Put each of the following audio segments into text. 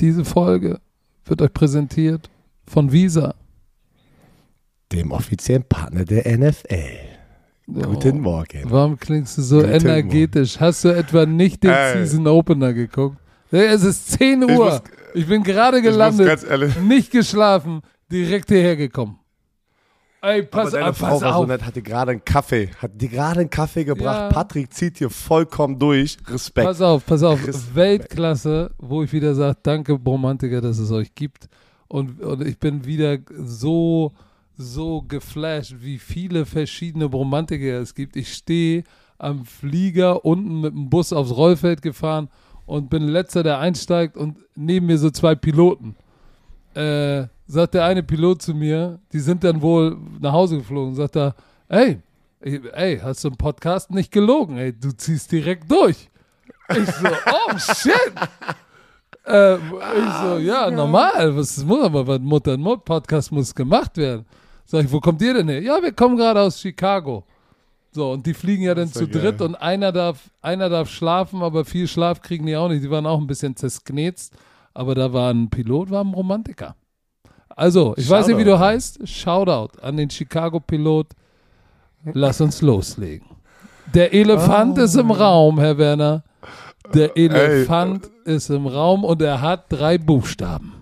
Diese Folge wird euch präsentiert von Visa. Dem offiziellen Partner der NFL. Guten Morgen. Warum klingst du so Guten energetisch? Hast du etwa nicht den Ey. Season Opener geguckt? Es ist 10 Uhr. muss- Ich, bin gerade muss gelandet, ganz ehrlich- nicht geschlafen, direkt hierher gekommen. Ey, Aber pass, deine auf, Frau pass war so auf. nett, hat dir gerade einen Kaffee, hat dir gerade einen Kaffee gebracht. Ja. Patrick zieht hier vollkommen durch. Respekt. Pass auf, pass auf. Respekt. Weltklasse, wo ich wieder sage, danke Bromantiker, dass es euch gibt. Und, und ich bin wieder so, so geflasht, wie viele verschiedene Bromantiker es gibt. Ich stehe am Flieger unten mit dem Bus aufs Rollfeld gefahren und bin letzter, der einsteigt und neben mir so zwei Piloten. Äh, sagt der eine Pilot zu mir, die sind dann wohl nach Hause geflogen, sagt er, ey, ey, hast du im Podcast nicht gelogen, ey, du ziehst direkt durch. Ich so, oh shit. Äh, ich so, ja, normal, was muss aber, was Mutter und Podcast muss gemacht werden. Sag ich, wo kommt ihr denn her? Ja, wir kommen gerade aus Chicago. So, und die fliegen ja dann zu geil. dritt und einer darf, einer darf schlafen, aber viel Schlaf kriegen die auch nicht. Die waren auch ein bisschen zersknetzt, aber da war ein Pilot, war ein Romantiker. Also, ich weiß nicht, wie Shoutout. du heißt. Shoutout an den Chicago-Pilot. Lass uns loslegen. Der Elefant ist im Raum, Herr Werner. Der Elefant ist im Raum und er hat drei Buchstaben.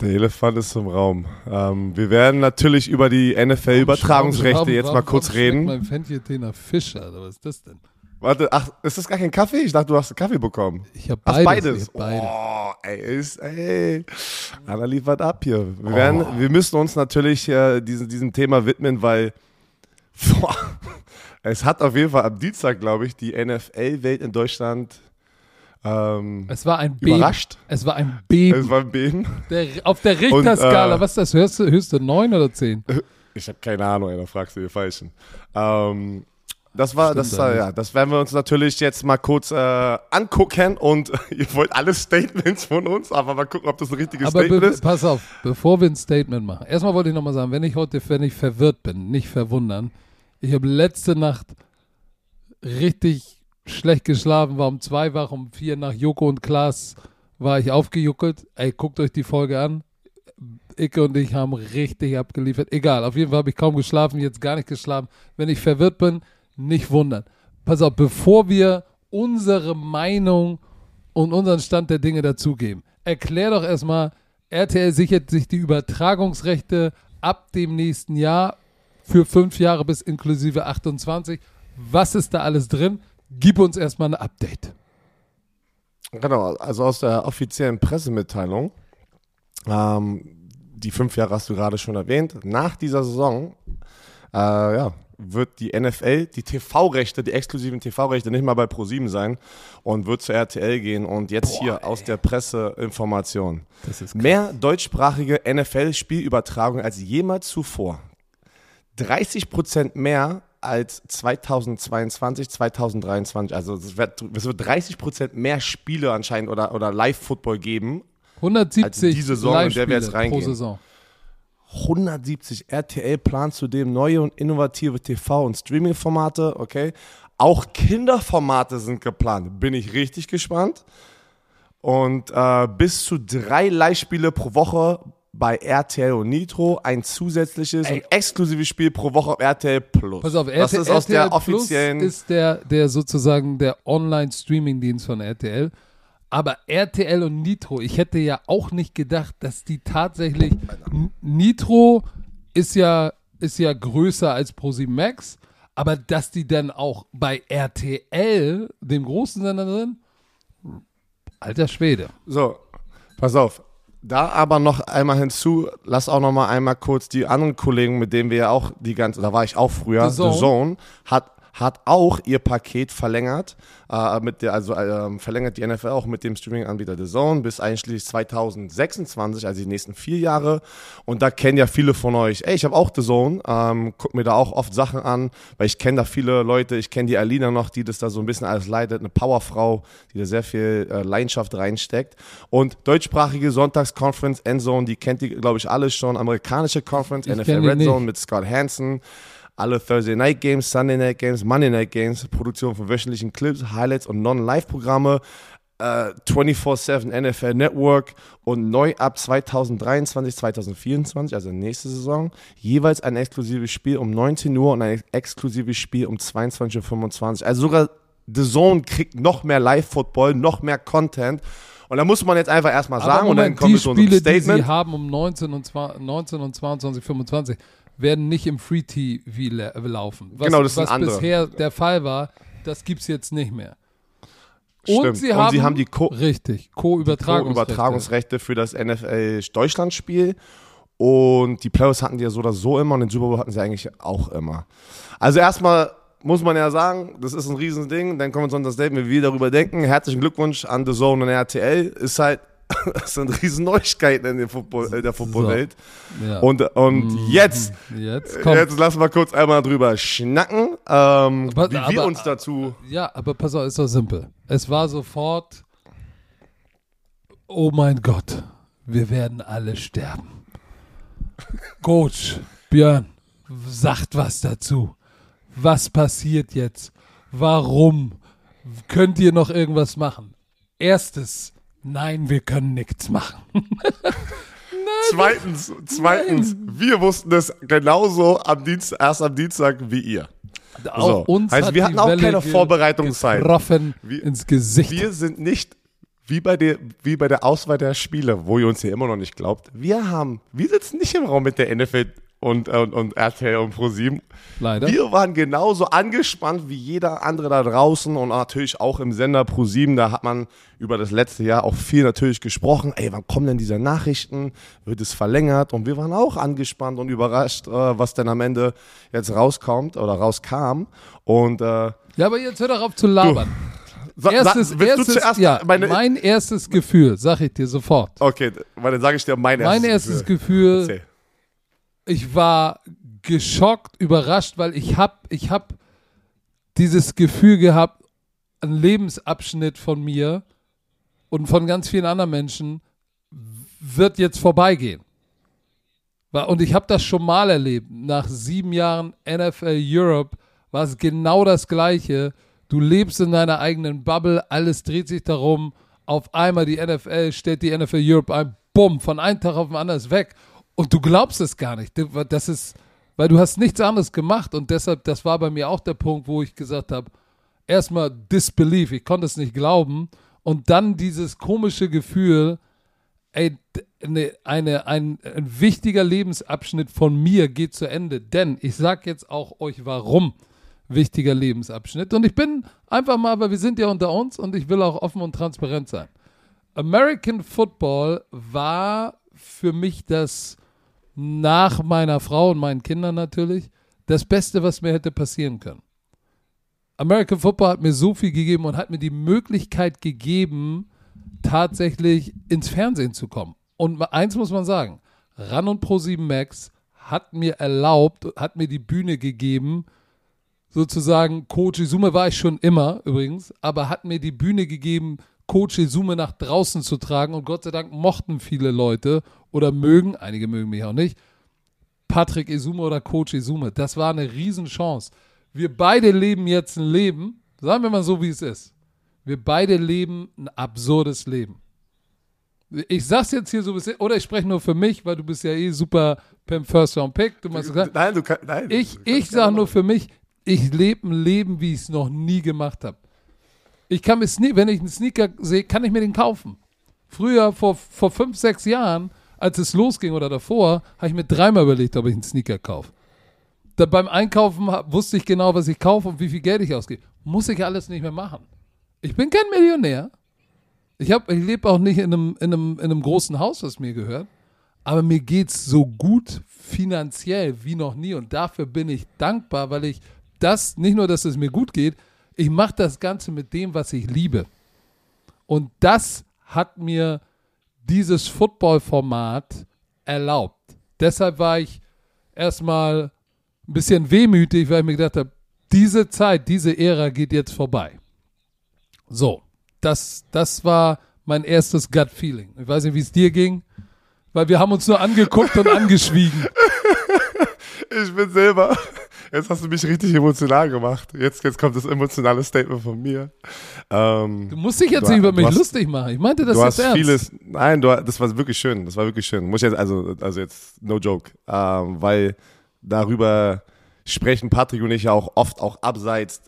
Der Elefant ist im Raum. Ähm, wir werden natürlich über die NFL-Übertragungsrechte jetzt mal kurz reden. Mein Fenchel nach Fischer, was ist das denn? Warte, ach, ist das gar kein Kaffee? Ich dachte, du hast einen Kaffee bekommen. Ich habe Ach, beides. beides. Ich hab beide. Oh, ey, ist, ey. Anna liefert ab hier. Wir, Oh. werden, wir müssen uns natürlich äh, diesem, diesem Thema widmen, weil boah, es hat auf jeden Fall am Dienstag, glaube ich, die NFL-Welt in Deutschland ähm, Es war ein Beben. überrascht. Es war ein Beben. Es war ein Beben. Der, auf der Richterskala, äh, was ist das? Höchste, höchste 9 oder 10? Ich habe keine Ahnung, ey, da fragst du die Falschen. Ähm, das war, Stimmt das war, eigentlich. ja, das werden wir uns natürlich jetzt mal kurz äh, angucken und ihr wollt alle Statements von uns, aber mal gucken, ob das ein richtiges Aber Statement ist. pass auf, bevor wir ein Statement machen. Erstmal wollte ich nochmal sagen, wenn ich heute, wenn ich verwirrt bin, nicht verwundern. Ich habe letzte Nacht richtig schlecht geschlafen, war um zwei wach, um vier nach Joko und Klaas war ich aufgejuckelt. Ey, guckt euch die Folge an. Icke und ich haben richtig abgeliefert. Egal, auf jeden Fall habe ich kaum geschlafen, jetzt gar nicht geschlafen. Wenn ich verwirrt bin, nicht wundern. Pass auf, bevor wir unsere Meinung und unseren Stand der Dinge dazugeben, erklär doch erstmal, RTL sichert sich die Übertragungsrechte ab dem nächsten Jahr für fünf Jahre bis inklusive 28. Was ist da alles drin? Gib uns erstmal ein Update. Genau, also aus der offiziellen Pressemitteilung, ähm, die fünf Jahre hast du gerade schon erwähnt, nach dieser Saison, äh, ja, wird die NFL, die TV-Rechte, die exklusiven TV-Rechte nicht mal bei ProSieben sein und wird zur RTL gehen und jetzt hier aus der Presseinformation. Das ist Mehr deutschsprachige NFL-Spielübertragung als jemals zuvor. 30 Prozent mehr als 2022, 2023. Also es wird, es wird 30 Prozent mehr Spiele anscheinend oder, oder Live-Football geben. 170 Also die Saison, in der wir jetzt reingehen. Pro Saison. 170 RTL plant zudem neue und innovative TV- und Streaming-Formate, okay? Auch Kinderformate sind geplant. Bin ich richtig gespannt. Und äh, bis zu drei Live-Spiele pro Woche bei RTL und Nitro, ein zusätzliches und exklusives Spiel pro Woche auf RTL Plus. Pass auf, das RTL, ist aus der RTL Plus offiziellen. ist der, der sozusagen der Online-Streaming-Dienst von RTL. Aber RTL und Nitro, ich hätte ja auch nicht gedacht, dass die tatsächlich. Nitro ist ja, ist ja größer als ProSieben Max, aber dass die dann auch bei RTL, dem großen Sender drin, alter Schwede. So, pass auf. Da aber noch einmal hinzu, lass auch noch mal einmal kurz die anderen Kollegen, mit denen wir ja auch die ganze, da war ich auch früher, The The Zone. Zone, hat, hat auch ihr Paket verlängert, äh, mit der, also ähm, verlängert die NFL auch mit dem Streaming-Anbieter The Zone bis einschließlich 2026, also die nächsten vier Jahre. Und da kennen ja viele von euch, ey, ich habe auch The Zone, ähm, guck mir da auch oft Sachen an, weil ich kenne da viele Leute, ich kenne die Alina noch, die das da so ein bisschen alles leitet, eine Powerfrau, die da sehr viel äh, Leidenschaft reinsteckt. Und deutschsprachige Sonntags-Conference, Endzone, die kennt die, glaube ich, alle schon, amerikanische Conference, Ich NFL Red. Zone mit Scott Hansen. Alle Thursday Night Games, Sunday Night Games, Monday Night Games, Produktion von wöchentlichen Clips, Highlights und Non-Live-Programme, äh, 24-7 NFL Network und neu ab 2023, 2024, also nächste Saison, jeweils ein exklusives Spiel um 19 Uhr und ein exklusives Spiel um 22.25 Uhr. Also sogar The Zone kriegt noch mehr Live-Football, noch mehr Content. Und da muss man jetzt einfach erstmal sagen, Moment, und dann kommt die zu unserem Spiele, Statement. die sie haben um 19 und, 20, 19 und 22, 25, werden nicht im Free TV la- laufen. Was, Genau, das sind was andere. bisher der Fall war, das gibt's jetzt nicht mehr. Und Stimmt. sie haben, und sie haben die Co richtig Co-Übertragungsrechte. Übertragungsrechte für das NFL Deutschland-Spiel. Und die Playoffs hatten die ja so oder so immer und den Super Bowl hatten sie eigentlich auch immer. Also erstmal muss man ja sagen, das ist ein Riesending. Dann kommen wir zu unserem Statement, wie wir darüber denken. Herzlichen Glückwunsch an The Zone und RTL. Ist halt, das sind riesen Neuigkeiten in der Football- der Footballwelt. Ja. Und, und jetzt, jetzt kommt. jetzt lassen wir kurz einmal drüber schnacken, ähm, Aber- wie wir aber- uns dazu Ja, aber pass auf, ist doch simpel. Es war sofort, oh mein Gott, wir werden alle sterben. Coach, Björn, sagt was dazu. Was passiert jetzt? Warum? Könnt ihr noch irgendwas machen? Erstes, nein, wir können nichts machen. Zweitens, zweitens, wir wussten das genauso am Dienst, erst am Dienstag wie ihr. Auch uns heißt, wir hatten auch Welle keine Vorbereitungszeit. Getroffen Wir- ins Gesicht. Wir sind nicht wie bei der, wie bei der Auswahl der Spiele, wo ihr uns hier immer noch nicht glaubt. Wir haben, wir sitzen nicht im Raum mit der NFL und, und, und RTL und ProSieben. Leider. Wir waren genauso angespannt wie jeder andere da draußen und natürlich auch im Sender ProSieben. Da hat man über das letzte Jahr auch viel natürlich gesprochen. Ey, wann kommen denn diese Nachrichten? Wird es verlängert? Und wir waren auch angespannt und überrascht, äh, was denn am Ende jetzt rauskommt oder rauskam. Und äh, Ja, aber jetzt hör doch auf zu labern. sa- sa- erstes, willst erstes, du zuerst ja, mein erstes Gefühl, sag ich dir sofort. Okay, weil dann sage ich dir mein erstes Mein erstes Gefühl. Gefühl. Ich war geschockt, überrascht, weil ich hab, ich hab dieses Gefühl gehabt, ein Lebensabschnitt von mir und von ganz vielen anderen Menschen wird jetzt vorbeigehen. Und ich habe das schon mal erlebt. Nach sieben Jahren NFL Europe war es genau das Gleiche. Du lebst in deiner eigenen Bubble, alles dreht sich darum. Auf einmal die NFL stellt die NFL Europe ein, bumm, von einem Tag auf den anderen ist weg. Und du glaubst es gar nicht. Das ist, weil du hast nichts anderes gemacht und deshalb, das war bei mir auch der Punkt, wo ich gesagt habe, erstmal Disbelief, ich konnte es nicht glauben und dann dieses komische Gefühl, ey, d- ne, eine, ein, ein wichtiger Lebensabschnitt von mir geht zu Ende. Denn ich sag jetzt auch euch, warum wichtiger Lebensabschnitt. Und ich bin einfach mal, weil wir sind ja unter uns und ich will auch offen und transparent sein. American Football war für mich das nach meiner Frau und meinen Kindern natürlich das Beste, was mir hätte passieren können. American Football hat mir so viel gegeben und hat mir die Möglichkeit gegeben, tatsächlich ins Fernsehen zu kommen. Und eins muss man sagen, Ran und Pro7 Max hat mir erlaubt, hat mir die Bühne gegeben, sozusagen, Coach Izume war ich schon immer übrigens, aber hat mir die Bühne gegeben, Coach Izume nach draußen zu tragen und Gott sei Dank mochten viele Leute oder mögen, einige mögen mich auch nicht, Patrick Izume oder Coach Izume. Das war eine Riesenchance. Wir beide leben jetzt ein Leben, sagen wir mal so, wie es ist. Wir beide leben ein absurdes Leben. Ich sag's jetzt hier so ein bisschen, oder ich spreche nur für mich, weil du bist ja eh super beim First Round Pick. Du machst gesagt, Nein, du kannst. Nein, ich, ich sage nur für mich, ich lebe ein Leben, wie ich es noch nie gemacht habe. Ich kann mir Sne wenn ich einen Sneaker sehe, kann ich mir den kaufen. Früher, vor, vor fünf, sechs Jahren, als es losging oder davor, habe ich mir dreimal überlegt, ob ich einen Sneaker kaufe. Da beim Einkaufen wusste ich genau, was ich kaufe und wie viel Geld ich ausgebe. Muss ich alles nicht mehr machen. Ich bin kein Millionär. Ich, ich lebe auch nicht in einem, in, einem, in einem großen Haus, was mir gehört. Aber mir geht's so gut finanziell wie noch nie. Und dafür bin ich dankbar, weil ich das, nicht nur, dass es mir gut geht, ich mache das Ganze mit dem, was ich liebe. Und das hat mir dieses Football-Format erlaubt. Deshalb war ich erstmal ein bisschen wehmütig, weil ich mir gedacht habe, diese Zeit, diese Ära geht jetzt vorbei. So, das, das war mein erstes Gut-Feeling. Ich weiß nicht, wie es dir ging, weil wir haben uns nur angeguckt und angeschwiegen. Ich bin selber, Jetzt hast du mich richtig emotional gemacht. Jetzt, jetzt kommt das emotionale Statement von mir. Ähm, du musst dich jetzt nicht über mich hast, lustig machen. Ich meinte das du jetzt hast ernst. vieles. Nein, du, das war wirklich schön. Das war wirklich schön. Muss jetzt also, also jetzt no joke, ähm, weil darüber sprechen Patrick und ich ja auch oft auch abseits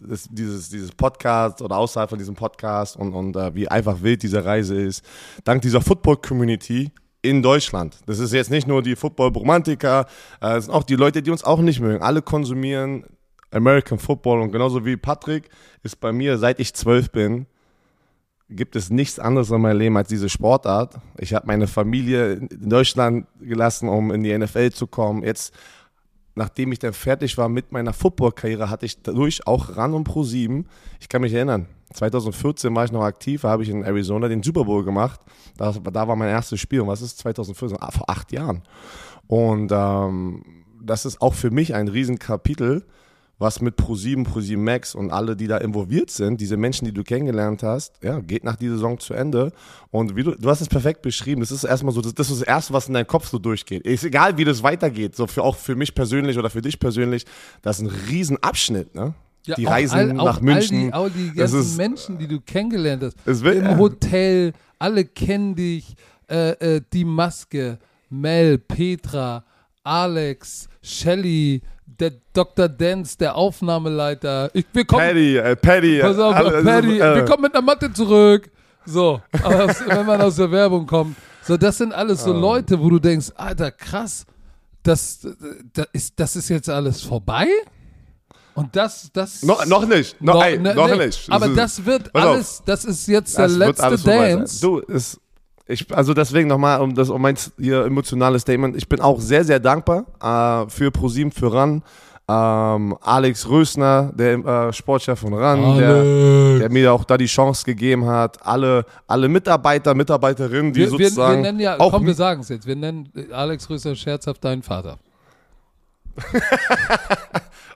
des, dieses, dieses Podcast oder außerhalb von diesem Podcast und, und äh, wie einfach wild diese Reise ist. Dank dieser Football-Community in Deutschland. Das ist jetzt nicht nur die Football-Romantiker, äh, es sind auch die Leute, die uns auch nicht mögen. Alle konsumieren American Football und genauso wie Patrick ist bei mir, seit ich zwölf bin, gibt es nichts anderes in meinem Leben als diese Sportart. Ich habe meine Familie in Deutschland gelassen, um in die NFL zu kommen. Jetzt, nachdem ich dann fertig war mit meiner Football-Karriere, hatte ich dadurch auch ran und pro sieben. Ich kann mich erinnern, 2014 war ich noch aktiv, da habe ich in Arizona den Super Bowl gemacht. Das, da war mein erstes Spiel. Und was ist 2014? Ah, vor acht Jahren. Und ähm, das ist auch für mich ein Riesenkapitel, was mit Pro7, Pro7 Max und alle, die da involviert sind, diese Menschen, die du kennengelernt hast, ja, geht nach dieser Saison zu Ende. Und wie du, du hast es perfekt beschrieben. Das ist erstmal so, das, das ist das Erste, was in deinem Kopf so durchgeht. Ist egal, wie das weitergeht, so für, auch für mich persönlich oder für dich persönlich, das ist ein Riesenabschnitt, ne? Ja, die Reisen all, nach München. All die, all die ganzen ist, Menschen, die du kennengelernt hast. Wird, Im. Hotel, alle kennen dich. Äh, äh, die Maske, Mel, Petra, Alex, Shelly, der Dr. Dance, der Aufnahmeleiter. Ich, wir kommen, Paddy, äh, Paddy. Pass auf, alle, Paddy, äh, wir kommen mit einer Matte zurück. So, aus, wenn man aus der Werbung kommt. So, das sind alles so oh. Leute, wo du denkst, Alter, krass, das, das, ist, das ist jetzt alles vorbei? Und das, das. No, noch nicht. No, noch, ey, ne, noch ne, nicht. Aber das wird alles, das ist jetzt der letzte Dance. Du, ist, ich, also deswegen nochmal, um das, um mein hier emotionales Statement. Ich bin auch sehr, sehr dankbar äh, für ProSieben, für RAN. Ähm, Alex Rösner, der äh, Sportchef von RAN, der, der, mir auch da die Chance gegeben hat. Alle, alle Mitarbeiter, Mitarbeiterinnen, die wir, sozusagen. Wir, wir nennen ja, auch komm, wir sagen es jetzt. Wir nennen Alex Rösner scherzhaft deinen Vater.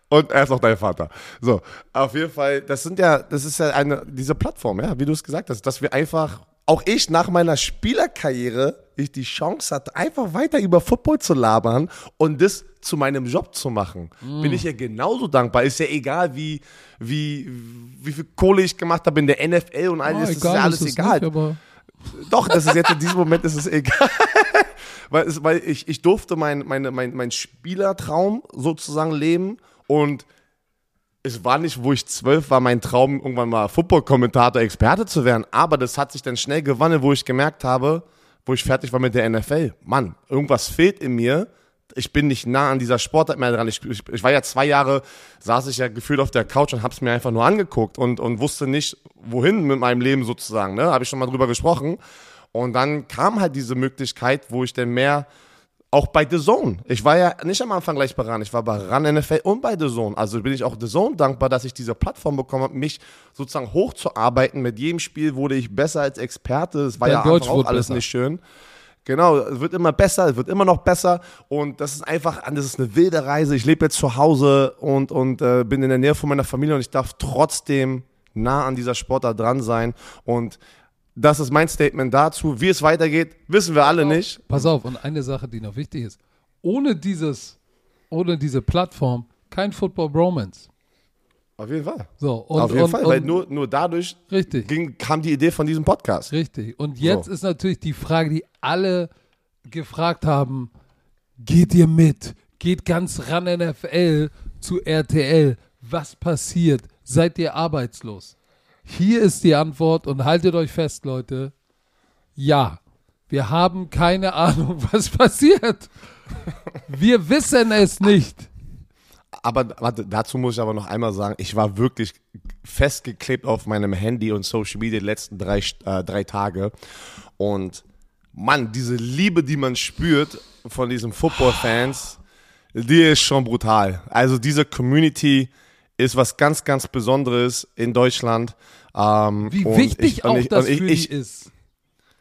Und er ist auch dein Vater. So, auf jeden Fall, das sind ja, das ist ja eine, diese Plattform, ja, wie du es gesagt hast, dass wir einfach, auch ich nach meiner Spielerkarriere, ich die Chance hatte, einfach weiter über Football zu labern und das zu meinem Job zu machen. Mm. Bin ich ja genauso dankbar. Ist ja egal, wie, wie, wie viel Kohle ich gemacht habe in der NFL und all oh, das, egal, ist ja alles ist egal. Nicht, Doch, das ist jetzt in diesem Moment ist es egal. weil, es, weil ich, ich durfte mein, meine, mein, mein Spielertraum sozusagen leben und es war nicht, wo ich zwölf war, mein Traum, irgendwann mal Football-Kommentator, Experte zu werden. Aber das hat sich dann schnell gewonnen, wo ich gemerkt habe, wo ich fertig war mit der NFL. Mann, irgendwas fehlt in mir. Ich bin nicht nah an dieser Sportart mehr dran. Ich, ich, ich war ja zwei Jahre, saß ich ja gefühlt auf der Couch und hab's mir einfach nur angeguckt und, und wusste nicht, wohin mit meinem Leben sozusagen. Ne? Habe ich schon mal drüber gesprochen. Und dann kam halt diese Möglichkeit, wo ich dann mehr auch bei The Zone. Ich war ja nicht am Anfang gleich bei RAN, ich war bei RAN NFL und bei The Zone. Also bin ich auch The Zone dankbar, dass ich diese Plattform bekommen habe, mich sozusagen hochzuarbeiten. Mit jedem Spiel wurde ich besser als Experte. Es war Dein ja Deutsch auch alles besser. nicht schön. Genau, es wird immer besser, es wird immer noch besser und das ist einfach, das ist eine wilde Reise. Ich lebe jetzt zu Hause und, und äh, bin in der Nähe von meiner Familie und ich darf trotzdem nah an dieser Sportart dran sein und das ist mein Statement dazu. Wie es weitergeht, wissen wir alle pass nicht. Pass auf, und eine Sache, die noch wichtig ist. Ohne dieses, ohne diese Plattform kein Football Bromance. Auf jeden Fall. So, und, Auf jeden und, Fall, weil nur, nur dadurch richtig. Ging, kam die Idee von diesem Podcast. Richtig. Und jetzt so. ist natürlich die Frage, die alle gefragt haben: Geht ihr mit? Geht ganz ran NFL zu RTL? Was passiert? Seid ihr arbeitslos? Hier ist die Antwort und haltet euch fest, Leute. Ja, wir haben keine Ahnung, was passiert. Wir wissen es nicht. Aber warte, dazu muss ich aber noch einmal sagen, ich war wirklich festgeklebt auf meinem Handy und Social Media die letzten drei, äh, drei Tage. Und Mann, diese Liebe, die man spürt von diesen Football-Fans, die ist schon brutal. Also diese Community, ist was ganz, ganz Besonderes in Deutschland. Ähm, wie wichtig ich, auch ich, das für ich, ist.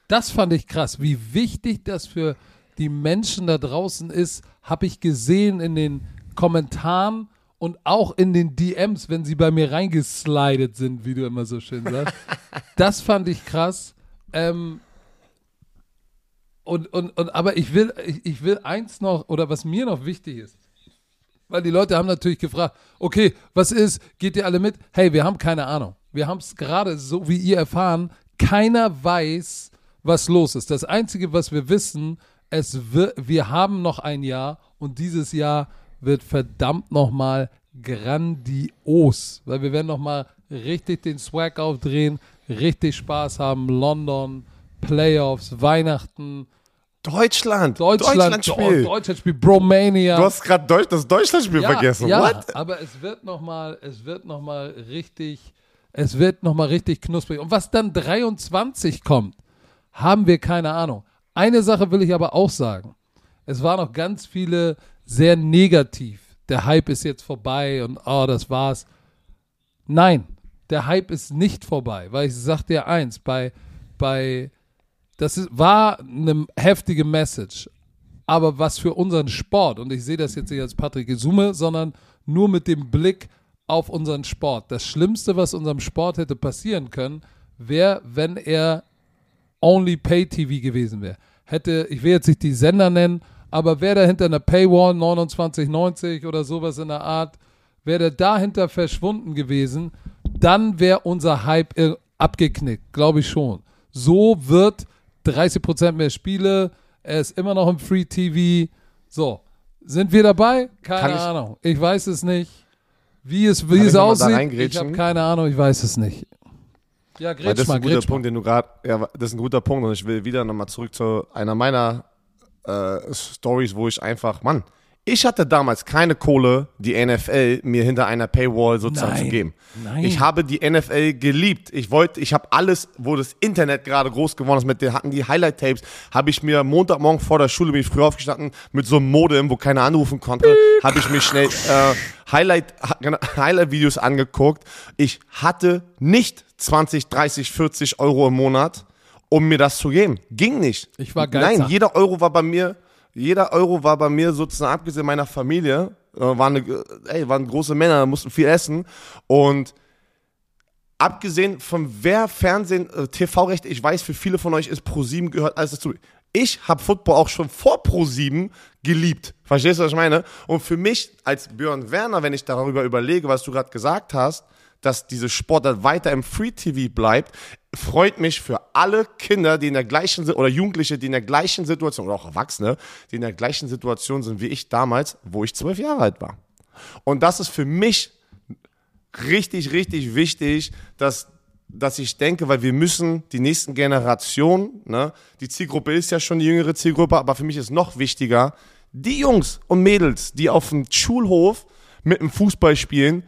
Das fand ich krass. Wie wichtig das für die Menschen da draußen ist, habe ich gesehen in den Kommentaren und auch in den DMs, wenn sie bei mir reingeslidet sind, wie du immer so schön sagst. das fand ich krass. Ähm, und, und, und, aber ich will, ich, ich will eins noch, oder was mir noch wichtig ist, Weil die Leute haben natürlich gefragt, okay, was ist, geht ihr alle mit? Hey, wir haben keine Ahnung. Wir haben es gerade so wie ihr erfahren, keiner weiß, was los ist. Das Einzige, was wir wissen, es wird, wir haben noch ein Jahr und dieses Jahr wird verdammt nochmal grandios, weil wir werden nochmal richtig den Swag aufdrehen, richtig Spaß haben, London, Playoffs, Weihnachten, Deutschland. Deutschland, Deutschlandspiel. Deutschlandspiel, Bromania. Du hast gerade Deutsch, das Deutschlandspiel ja, vergessen. Ja, What? aber es wird nochmal, es wird noch mal richtig, es wird nochmal richtig knusprig. Und was dann 23 kommt, haben wir keine Ahnung. Eine Sache will ich aber auch sagen. Es waren noch ganz viele sehr negativ. Der Hype ist jetzt vorbei und oh, das war's. Nein, der Hype ist nicht vorbei, weil ich sag dir eins, bei, bei, das ist, war eine heftige Message, aber was für unseren Sport, und ich sehe das jetzt nicht als Patrick Gesume, sondern nur mit dem Blick auf unseren Sport. Das Schlimmste, was unserem Sport hätte passieren können, wäre, wenn er only Pay TV gewesen wäre. Hätte, ich will jetzt nicht die Sender nennen, aber wäre da hinter einer Paywall 2990 oder sowas in der Art, wäre dahinter verschwunden gewesen, dann wäre unser Hype abgeknickt, glaube ich schon. So wird 30% mehr Spiele, er ist immer noch im Free TV. So, sind wir dabei? Keine ich- Ahnung. Ich weiß es nicht. Wie es, wie es aussieht, ich habe keine Ahnung, ich weiß es nicht. Ja, Weil grätsch das ist ein guter mal. Punkt, den du gerade, ja, das ist ein guter Punkt und ich will wieder nochmal zurück zu einer meiner äh, Stories, wo ich einfach, Mann, ich hatte damals keine Kohle, die NFL mir hinter einer Paywall sozusagen Nein. zu geben. Nein. Ich habe die NFL geliebt. Ich wollte, ich habe alles, wo das Internet gerade groß geworden ist, mit den hatten die Highlight Tapes, habe ich mir Montagmorgen vor der Schule bin ich früh aufgestanden mit so einem Modem, wo keiner anrufen konnte, habe ich mir schnell äh, Highlight genau, Highlight angeguckt. Ich hatte nicht 20, 30, 40 Euro im Monat, um mir das zu geben. Ging nicht. Ich war Nein, Geizhals. jeder Euro war bei mir, jeder Euro war bei mir sozusagen, abgesehen meiner Familie, äh, waren, eine, ey, waren große Männer, mussten viel essen und abgesehen von wer Fernsehen, äh, TV-Rechte, ich weiß, für viele von euch ist Pro7 gehört alles dazu. Ich habe Football auch schon vor Pro7 geliebt. Verstehst du, was ich meine? Und für mich als Björn Werner, wenn ich darüber überlege, was du gerade gesagt hast, dass diese Sportart weiter im Free TV bleibt, freut mich für alle Kinder, die in der gleichen oder Jugendliche, die in der gleichen Situation oder auch Erwachsene, die in der gleichen Situation sind wie ich damals, wo ich zwölf Jahre alt war. Und das ist für mich richtig, richtig wichtig, dass, dass ich denke, weil wir müssen die nächsten Generationen, ne, die Zielgruppe ist ja schon die jüngere Zielgruppe, aber für mich ist noch wichtiger, die Jungs und Mädels, die auf dem Schulhof mit dem Fußball spielen,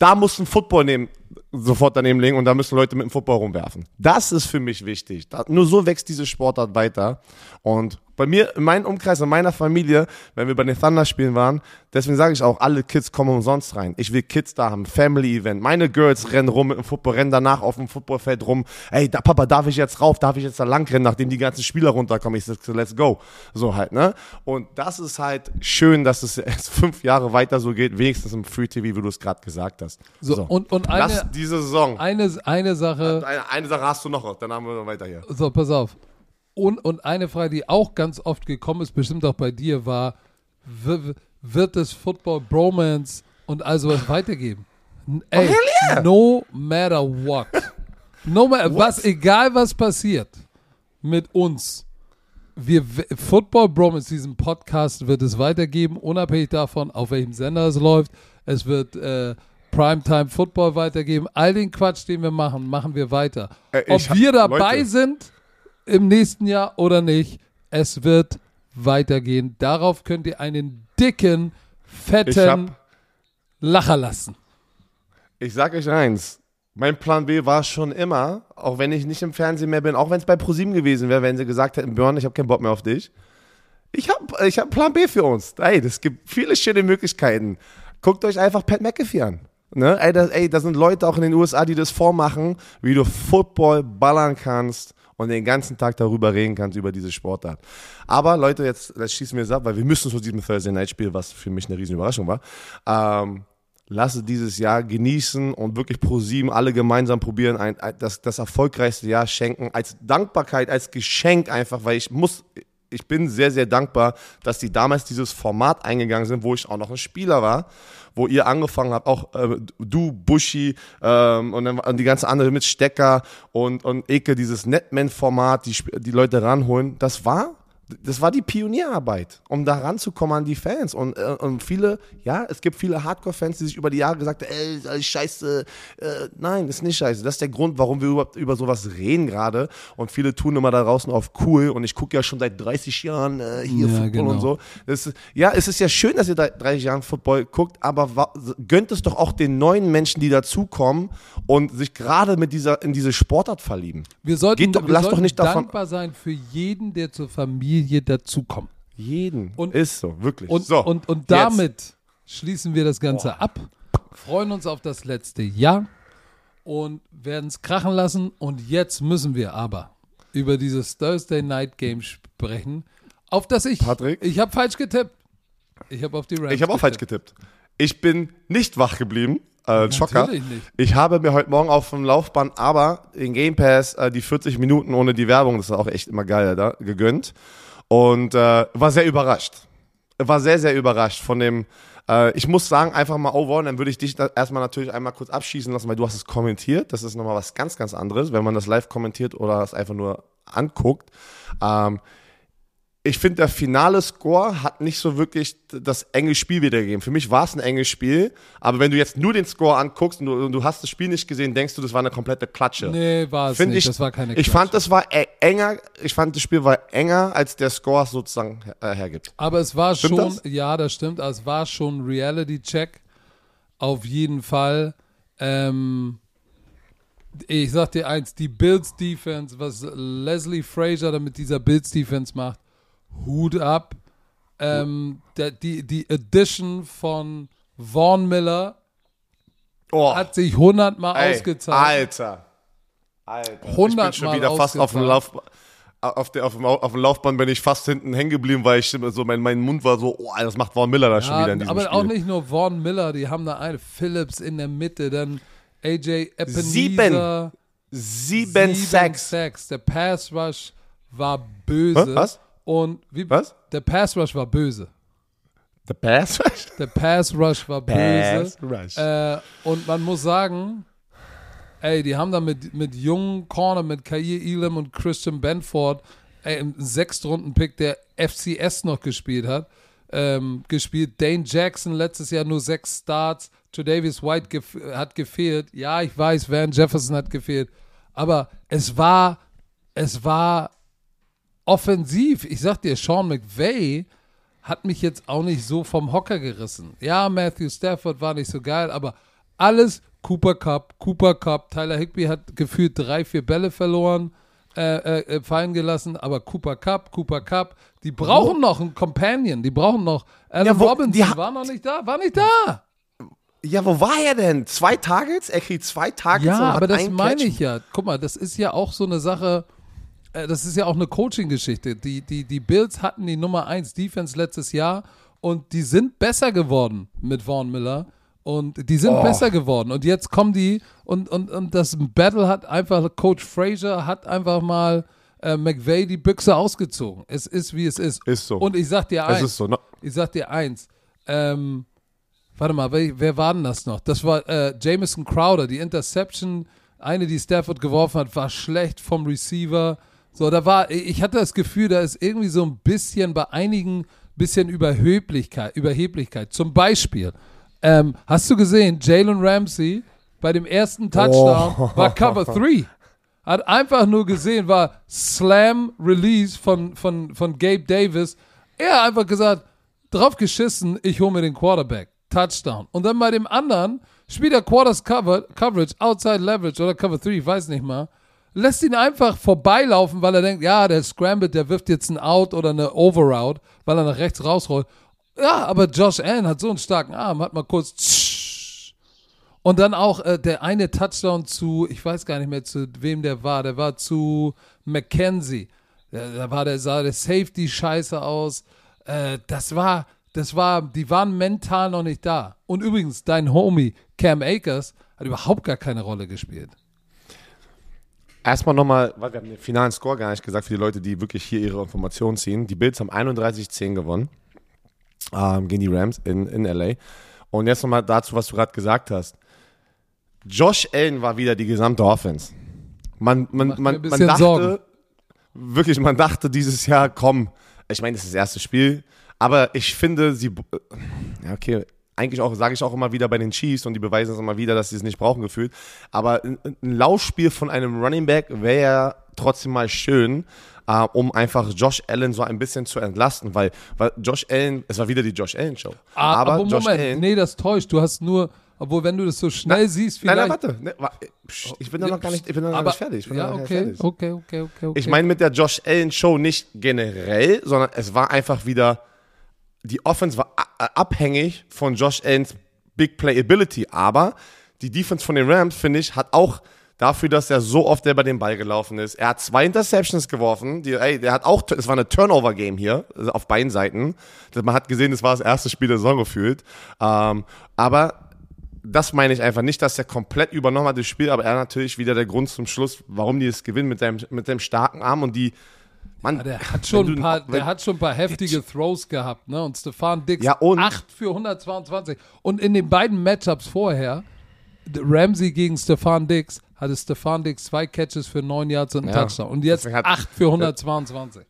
da muss ein Football nehmen, sofort daneben legen und da müssen Leute mit dem Football rumwerfen. Das ist für mich wichtig. Da, nur so wächst diese Sportart weiter. Und bei mir, in meinem Umkreis, in meiner Familie, wenn wir bei den Thunder-Spielen waren, deswegen sage ich auch, alle Kids kommen umsonst rein. Ich will Kids da haben, Family-Event. Meine Girls rennen rum mit dem Football, rennen danach auf dem Footballfeld rum. Ey, da, Papa, darf ich jetzt rauf? Darf ich jetzt da lang rennen, nachdem die ganzen Spieler runterkommen? Ich sage, let's go. So halt, ne? Und das ist halt schön, dass es erst fünf Jahre weiter so geht, wenigstens im Free TV, wie du es gerade gesagt hast. So, und, und Lass eine, diese Saison. eine, eine Sache, Eine, eine Sache hast du noch, dann haben wir weiter hier. so, pass auf. Und, und eine Frage, die auch ganz oft gekommen ist, bestimmt auch bei dir, war, wird es Football Bromance und all sowas weitergeben? N- Ey, hell yeah. no matter what. No matter, was, egal was passiert mit uns. Wir, Football Bromance, diesen Podcast wird es weitergeben, unabhängig davon, auf welchem Sender es läuft. Es wird äh, Primetime Football weitergeben. All den Quatsch, den wir machen, machen wir weiter. Äh, Ob wir dabei Leute. sind im nächsten Jahr oder nicht, es wird weitergehen. Darauf könnt ihr einen dicken, fetten Lacher lassen. Ich sag euch eins. Mein Plan B war schon immer, auch wenn ich nicht im Fernsehen mehr bin, auch wenn es bei ProSieben gewesen wäre, wenn sie gesagt hätten, Björn, ich habe keinen Bock mehr auf dich. Ich habe ich hab Plan B für uns. Ey, das gibt viele schöne Möglichkeiten. Guckt euch einfach Pat McAfee an. Ne? Ey, da, ey, da sind Leute auch in den USA, die das vormachen, wie du Football ballern kannst und den ganzen Tag darüber reden kannst, über diese Sportart. Aber Leute, jetzt, jetzt schießen wir es ab, weil wir müssen zu diesem Thursday Night Spiel, was für mich eine riesen Überraschung war. Ähm, lasse dieses Jahr genießen und wirklich pro sieben alle gemeinsam probieren, ein, ein, das, das erfolgreichste Jahr schenken, als Dankbarkeit, als Geschenk einfach, weil ich muss, ich bin sehr, sehr dankbar, dass die damals dieses Format eingegangen sind, wo ich auch noch ein Spieler war, wo ihr angefangen habt, auch äh, du, Buschi ähm, und dann und die ganze andere mit Stecker und, und Eke, dieses Netman-Format, die, die Leute ranholen. Das war das war die Pionierarbeit, um da ranzukommen an die Fans. Und, äh, und viele, ja, es gibt viele Hardcore-Fans, die sich über die Jahre gesagt haben, ey, das ist scheiße. Äh, nein, das ist nicht scheiße. Das ist der Grund, warum wir überhaupt über sowas reden gerade. Und viele tun immer da draußen auf cool. Und ich gucke ja schon seit 30 Jahren äh, hier ja, Football genau. und so. Das, ja, es ist ja schön, dass ihr da 30 Jahren Football guckt, aber gönnt es doch auch den neuen Menschen, die dazukommen und sich gerade mit dieser, in diese Sportart verlieben. Wir sollten, Geht doch, wir lass sollten doch nicht davon, dankbar sein für jeden, der zur Familie Familie dazukommen. Jeden. Und, ist so, wirklich. Und, so, und, und damit jetzt. schließen wir das Ganze Boah. ab, freuen uns auf das letzte Jahr und werden es krachen lassen. Und jetzt müssen wir aber über dieses Thursday Night Game sprechen, auf das ich. Patrick? Ich habe falsch getippt. Ich habe auf die Rams. Ich habe auch falsch getippt. Ich bin nicht wach geblieben. Äh, Schocker. Ich habe mir heute Morgen auf dem Laufband aber den Game Pass äh, die 40 Minuten ohne die Werbung, das ist auch echt immer geil, da, gegönnt. Und äh, war sehr überrascht. War sehr, sehr überrascht von dem, äh, ich muss sagen, einfach mal overall, dann würde ich dich erstmal natürlich einmal kurz abschießen lassen, weil du hast es kommentiert. Das ist nochmal was ganz, ganz anderes, wenn man das live kommentiert oder es einfach nur anguckt. Ähm, ich finde, der finale Score hat nicht so wirklich das enge Spiel wiedergegeben. Für mich war es ein enges Spiel, aber wenn du jetzt nur den Score anguckst und du, und du, hast das Spiel nicht gesehen, denkst du, das war eine komplette Klatsche. Nee, war es find nicht. Ich, das war keine Klatsche. Ich fand, das war e-, enger, ich fand, das Spiel war enger, als der Score sozusagen äh, hergibt. Aber es war stimmt schon, das? ja, das stimmt, es war schon Reality-Check. Auf jeden Fall. Ähm, ich sag dir eins, die Bills Defense, was Leslie Frazier da mit dieser Bills Defense macht, Hut ab. Ähm, der, die, die Edition von Vaughn Miller oh. hat sich hundertmal ausgezahlt. Alter. Alter. Hundertmal ich bin schon wieder fast auf dem Lauf auf, der, auf, dem, auf dem Laufband bin ich fast hinten hängen geblieben, weil ich so mein, mein Mund war so, oh, das macht Vaughn Miller da ja, schon wieder in diesem aber Spiel. auch nicht nur Vaughn Miller, die haben da eine Phillips in der Mitte, dann AJ Ebenezer. Sieben. Sieben, sieben Sacks. Sacks. Der Pass Rush war böse. Hä? Was? Und wie, Was? Der Pass Rush war böse. Der Pass Rush? Der Pass Rush war böse. Pass Rush. Äh, und man muss sagen, ey, die haben da mit, mit jungen Corner, mit Kair Elam und Christian Benford, ey, im Sechstrunden-Pick, der FCS noch gespielt hat, ähm, gespielt. Dane Jackson letztes Jahr nur sechs Starts. Davis White gef hat gefehlt. Ja, ich weiß, Van Jefferson hat gefehlt. Aber es war, es war offensiv, ich sag dir, Sean McVay hat mich jetzt auch nicht so vom Hocker gerissen. Ja, Matthew Stafford war nicht so geil, aber alles Cooper Cup, Cooper Cup. Tyler Higby hat gefühlt drei, vier Bälle verloren, äh, äh, äh fallen gelassen, aber Cooper Cup, Cooper Cup, die brauchen wo? noch einen Companion, die brauchen noch. Alan ja, wo, Robinson war noch nicht da, war nicht da. Ja, wo war er denn? Zwei Targets? Er kriegt zwei Targets. Ja, aber das meine ich ja. Guck mal, das ist ja auch so eine Sache das ist ja auch eine Coaching-Geschichte. Die, die, die Bills hatten die Nummer 1 Defense letztes Jahr und die sind besser geworden mit Vaughn Miller. Und die sind oh. besser geworden. Und jetzt kommen die und, und, und das Battle hat einfach, Coach Frazier hat einfach mal äh, McVay die Büchse ausgezogen. Es ist, wie es ist. Ist so. Und ich sag dir eins. Es ist so, ne? Ich sag dir eins. Ähm, warte mal, wer, wer war denn das noch? Das war äh, Jamison Crowder. Die Interception, eine, die Stafford geworfen hat, war schlecht vom Receiver. So, da war, ich hatte das Gefühl, da ist irgendwie so ein bisschen bei einigen bisschen Überheblichkeit, Überheblichkeit. Zum Beispiel, ähm, hast du gesehen, Jalen Ramsey bei dem ersten Touchdown oh. war Cover 3. Hat einfach nur gesehen, war Slam Release von, von, von Gabe Davis. Er hat einfach gesagt, drauf geschissen, ich hole mir den Quarterback. Touchdown. Und dann bei dem anderen spielt er Quarters Cover, Coverage, Outside Leverage oder Cover 3, ich weiß nicht mal lässt ihn einfach vorbeilaufen, weil er denkt, ja, der Scrambled, der wirft jetzt ein Out oder eine Overout, weil er nach rechts rausrollt. Ja, aber Josh Allen hat so einen starken Arm, hat mal kurz und dann auch äh, der eine Touchdown zu, ich weiß gar nicht mehr zu wem der war, der war zu McKenzie. Da, war der, sah der Safety scheiße aus. Äh, das war, das war, die waren mental noch nicht da. Und übrigens, dein Homie Cam Akers hat überhaupt gar keine Rolle gespielt. Erstmal nochmal, weil wir haben den finalen Score gar nicht gesagt für die Leute, die wirklich hier ihre Informationen ziehen. Die Bills haben 31-10 gewonnen ähm, gegen die Rams in, in LA. Und jetzt nochmal dazu, was du gerade gesagt hast. Josh Allen war wieder die gesamte Offense. Man, man, Macht man, man dachte, Sorgen. wirklich, man dachte dieses Jahr, komm, ich meine, das ist das erste Spiel, aber ich finde, sie, ja, okay, eigentlich auch, sage ich auch immer wieder bei den Chiefs und die beweisen es immer wieder, dass sie es nicht brauchen gefühlt, aber ein, ein Laufspiel von einem Running Back wäre ja trotzdem mal schön, äh, um einfach Josh Allen so ein bisschen zu entlasten, weil, weil Josh Allen, es war wieder die Josh Allen Show, Ah, aber, aber Josh Moment, Allen, nee, das täuscht. Du hast nur, obwohl wenn du das so schnell siehst, nein, vielleicht. nein, warte, ne, psch, ich bin da noch gar nicht, ich bin da noch aber, nicht fertig, ich bin da ja, okay, fertig. okay, okay, okay, okay. Ich meine mit der Josh Allen Show nicht generell, sondern es war einfach wieder, die Offense war abhängig von Josh Allens Big Playability, aber die Defense von den Rams, finde ich, hat auch dafür, dass er so oft selber den Ball gelaufen ist. Er hat zwei Interceptions geworfen, die, ey, der hat auch, es war eine Turnover-Game hier, also auf beiden Seiten. Man hat gesehen, es war das erste Spiel der Saison gefühlt. Ähm, aber das meine ich einfach nicht, dass er komplett übernommen hat das Spiel, aber er natürlich wieder der Grund zum Schluss, warum die es gewinnen mit seinem, mit seinem starken Arm und die, man, Ja, der hat schon ein paar, der hat schon ein paar heftige Throws gehabt, ne? Und Stefan Dix Ja, und- 8 für 122. Und in den beiden Matchups vorher, Ramsey gegen Stefan Dix, hatte Stefan Dix zwei Catches für 9 Yards und einen Ja, Touchdown. Und jetzt deswegen hat- 8 für 122.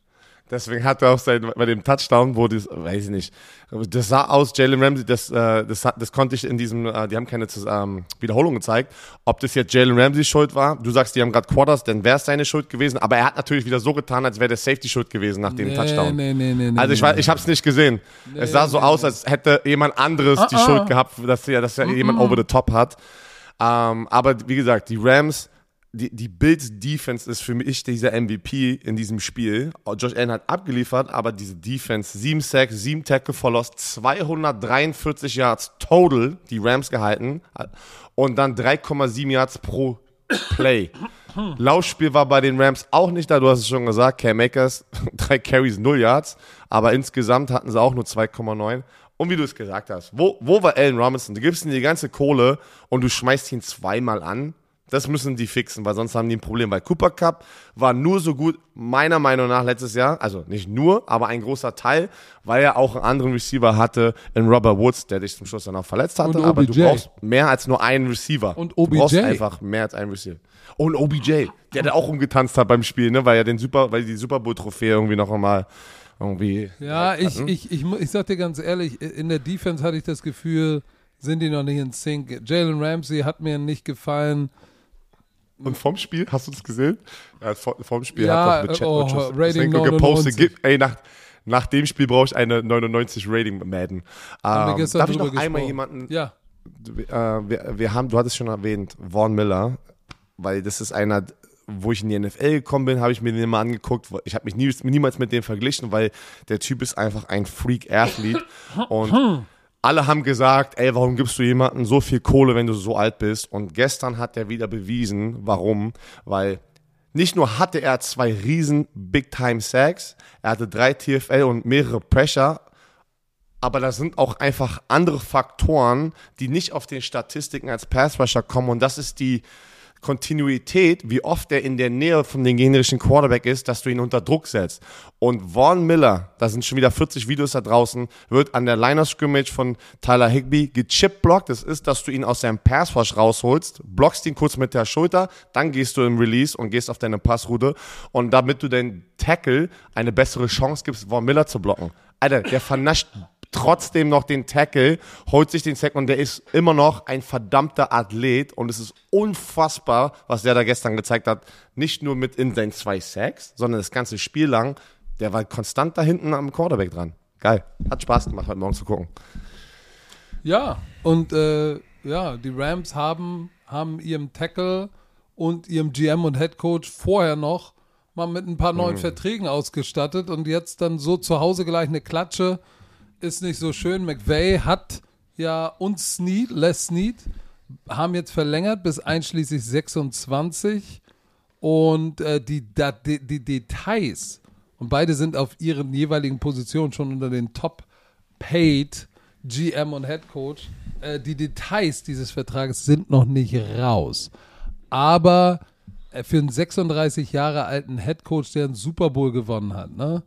Deswegen hat er auch sein, bei dem Touchdown, wo das, weiß ich nicht, das sah aus, Jalen Ramsey, das, äh, das, das konnte ich in diesem, äh, die haben keine ähm, Wiederholung gezeigt, ob das jetzt Jalen Ramsey Schuld war. Du sagst, die haben gerade Quarters, dann wäre es seine Schuld gewesen, aber er hat natürlich wieder so getan, als wäre der Safety Schuld gewesen nach dem Nee, Touchdown. nee, nee, nee, nee, also ich, nee, ich habe es nicht gesehen. es sah so nee, aus, als hätte jemand anderes die Ah, ah. Schuld gehabt, dass er, dass er jemand over the top hat. Ähm, aber wie gesagt, die Rams, die, die Bills Defense ist für mich dieser MVP in diesem Spiel. Josh Allen hat abgeliefert, aber diese Defense, 7 Sacks, 7 Tackle for Loss, 243 Yards total, die Rams gehalten und dann 3,7 Yards pro Play. Laufspiel war bei den Rams auch nicht da, du hast es schon gesagt, Cam Makers, drei Carries, 0 Yards, aber insgesamt hatten sie auch nur 2,9. Und wie du es gesagt hast, wo, wo war Allen Robinson? Du gibst ihm die ganze Kohle und du schmeißt ihn zweimal an. Das müssen die fixen, weil sonst haben die ein Problem. Weil Cooper Cup war nur so gut, meiner Meinung nach, letztes Jahr. Also nicht nur, aber ein großer Teil, weil er auch einen anderen Receiver hatte in Robert Woods, der dich zum Schluss dann auch verletzt hatte. Aber du OBJ. brauchst mehr als nur einen Receiver. Und Du brauchst OBJ. einfach mehr als einen Receiver. Und OBJ, der da auch umgetanzt hat beim Spiel, ne, weil er den Super, weil die Super Bowl Trophäe irgendwie noch einmal irgendwie. Ja, ich, ich, ich, ich sag dir ganz ehrlich, in der Defense hatte ich das Gefühl, sind die noch nicht in Sync. Jalen Ramsey hat mir nicht gefallen. Und vom Spiel, hast du das gesehen? Ja, vor- vom Spiel Ja, hat doch mit oh, Chat Rating gepostet, 99. gib, ey, nach, nach dem Spiel brauche ich eine 99 Rating Madden. Ähm, darf ich noch einmal jemanden, Ja, äh, wir, wir haben, du hattest schon erwähnt, Vaughn Miller, weil das ist einer, wo ich in die NFL gekommen bin, habe ich mir den mal angeguckt. Ich habe mich nie, niemals mit dem verglichen, weil der Typ ist einfach ein Freak-Athlet und alle haben gesagt, ey, warum gibst du jemandem so viel Kohle, wenn du so alt bist? Und gestern hat er wieder bewiesen, warum, weil nicht nur hatte er zwei riesen Big-Time-Sacks, er hatte drei TFL und mehrere Pressure, aber da sind auch einfach andere Faktoren, die nicht auf den Statistiken als Passrusher kommen und das ist die Kontinuität, wie oft er in der Nähe von dem gegnerischen Quarterback ist, dass du ihn unter Druck setzt. Und Vaughn Miller, da sind schon wieder 40 Videos da draußen, wird an der Liner Scrimmage von Tyler Higby gechippt blockt. Das ist, dass du ihn aus seinem Passwash rausholst, blockst ihn kurz mit der Schulter, dann gehst du im Release und gehst auf deine Passroute und damit du den Tackle eine bessere Chance gibst, Vaughn Miller zu blocken. Alter, der vernascht trotzdem noch den Tackle, holt sich den Sack und der ist immer noch ein verdammter Athlet und es ist unfassbar, was der da gestern gezeigt hat. Nicht nur mit in seinen zwei Sacks, sondern das ganze Spiel lang. Der war konstant da hinten am Quarterback dran. Geil. Hat Spaß gemacht, heute Morgen zu gucken. ja. Und äh, ja, die Rams haben, haben ihrem Tackle und ihrem GM und Head Coach vorher noch mal mit ein paar Mhm. neuen Verträgen ausgestattet und jetzt dann so zu Hause gleich eine Klatsche ist nicht so schön. McVay hat ja uns Snead, Les Snead, haben jetzt verlängert bis einschließlich 26 und äh, die, die, die Details und beide sind auf ihren jeweiligen Positionen schon unter den Top Paid GM und Head Coach. Äh, die Details dieses Vertrages sind noch nicht raus. Aber äh, für einen 36 Jahre alten Headcoach, der einen Super Bowl gewonnen hat, ne?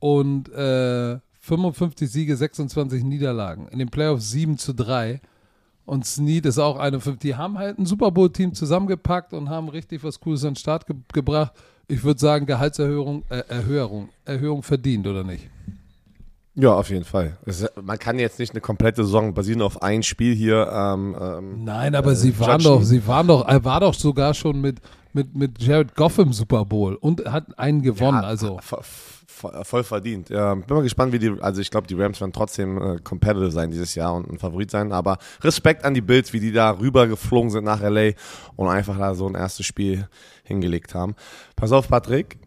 Und äh, 55 Siege, 26 Niederlagen. In den Playoffs 7 zu 3. Und Snead ist auch 51. Die haben halt ein Super Bowl-Team zusammengepackt und haben richtig was Cooles an den Start ge gebracht. Ich würde sagen, Gehaltserhöhung, äh, Erhöhung, Erhöhung verdient, oder nicht? Ja, auf jeden Fall. Es, man kann jetzt nicht eine komplette Saison basieren auf ein Spiel hier. Ähm, ähm, Nein, aber äh, sie waren judgen. doch, sie waren doch, er war doch sogar schon mit, mit, mit Jared Goff im Super Bowl und hat einen gewonnen. Ja, also voll verdient. Ja, bin mal gespannt, wie die, also ich glaube, die Rams werden trotzdem äh, competitive sein dieses Jahr und ein Favorit sein, aber Respekt an die Bills, wie die da rüber geflogen sind nach LA und einfach da so ein erstes Spiel hingelegt haben. Pass auf, Patrick,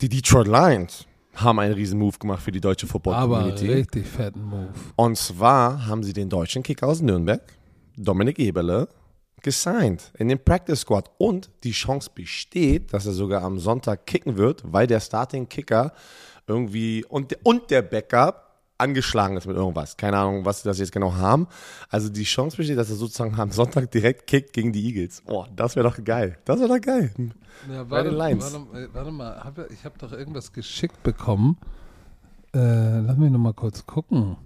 die Detroit Lions haben einen riesen Move gemacht für die deutsche Football-Community. Aber richtig fetten Move. Und zwar haben sie den deutschen Kicker aus Nürnberg, Dominik Eberle, gesigned in den Practice Squad und die Chance besteht, dass er sogar am Sonntag kicken wird, weil der Starting Kicker irgendwie und, und der Backup angeschlagen ist mit irgendwas. Keine Ahnung, was sie das jetzt genau haben. Also die Chance besteht, dass er sozusagen am Sonntag direkt kickt gegen die Eagles. Oh, das wäre doch geil. Das wäre doch geil. Ja, warte, warte, warte, mal, ich habe doch irgendwas geschickt bekommen. Äh, lass mich noch mal kurz gucken.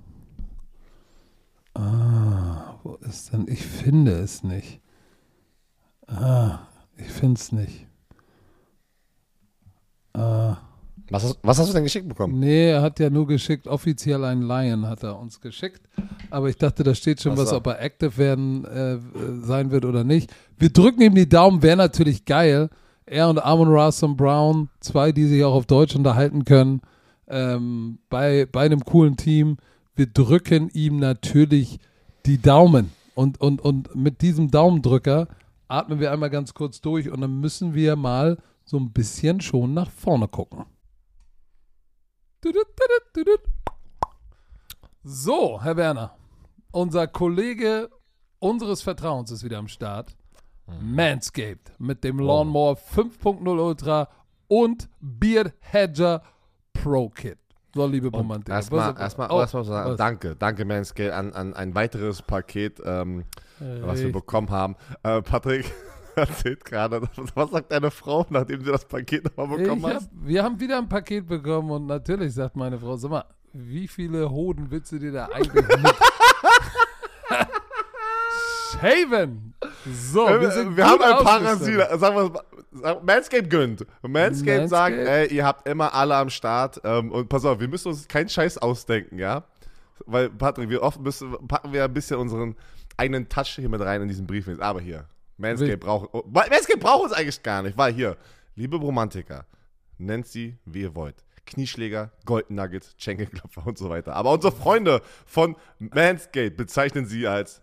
Ah, wo ist denn? Ich finde es nicht. Ah, ich finde es nicht. Ah. Was hast, was hast, du denn geschickt bekommen? Nee, er hat ja nur geschickt, offiziell ein Lion hat er uns geschickt. Aber ich dachte, da steht schon was, was ob er active werden äh, sein wird oder nicht. Wir drücken ihm die Daumen, wäre natürlich geil. Er und Amon Russell Brown, zwei, die sich auch auf Deutsch unterhalten können, ähm, bei, bei einem coolen Team. Wir drücken ihm natürlich die Daumen. Und, und, und mit diesem Daumendrücker atmen wir einmal ganz kurz durch und dann müssen wir mal so ein bisschen schon nach vorne gucken. So, Herr Werner, unser Kollege unseres Vertrauens ist wieder am Start. Mhm. Manscaped mit dem Lawnmower 5.0 Ultra und Beard Hedger Pro Kit. So, liebe Romantik. Erstmal, erstmal, oh, erstmal sagen, danke, danke Manscaped an, an ein weiteres Paket, ähm, was wir bekommen haben. Äh, Patrick erzählt gerade, was sagt deine Frau, nachdem sie das Paket nochmal bekommen hat? Wir haben wieder ein Paket bekommen und natürlich sagt meine Frau, sag mal, wie viele Hoden willst du dir da eigentlich mit? Shaven! So, wir, sind wir haben ein Parasit. Sagen wir Manscape gönnt. Manscape, Manscape sagt, ey, ihr habt immer alle am Start. Ähm, und pass auf, wir müssen uns keinen Scheiß ausdenken, ja? Weil, Patrick, wir oft müssen, packen wir ein bisschen unseren eigenen Touch hier mit rein in diesen Brief. Aber hier, Manscape braucht, oh, Manscape braucht uns eigentlich gar nicht, weil hier, liebe Romantiker, nennt sie, wie ihr wollt. Knieschläger, Golden Nuggets, Schenkelklopfer und so weiter. Aber unsere Freunde von Manscaped bezeichnen sie als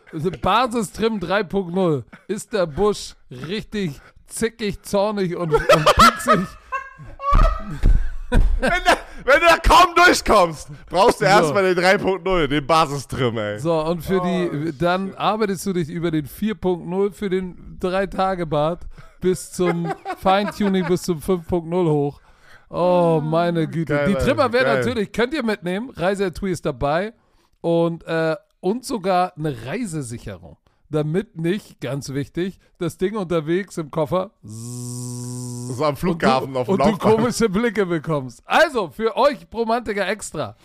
Basistrim 3.0. Ist der Busch richtig zickig, zornig und, und pieksig? wenn, da, wenn du da kaum durchkommst, brauchst du So. erstmal den 3.0, den Basistrim, ey. So, und für Oh, die, dann arbeitest du dich über den 4.0 für den 3-Tage-Bad bis zum Feintuning bis zum 5.0 hoch. Oh, meine Güte. Geil, die Trimmer werden geil. natürlich, könnt ihr mitnehmen. Reiseetui ist dabei. Und, äh, und sogar eine Reisesicherung. Damit nicht, ganz wichtig, das Ding unterwegs im Koffer So am Flughafen auf dem und du komische Blicke bekommst. Also, für euch Bromantiker extra.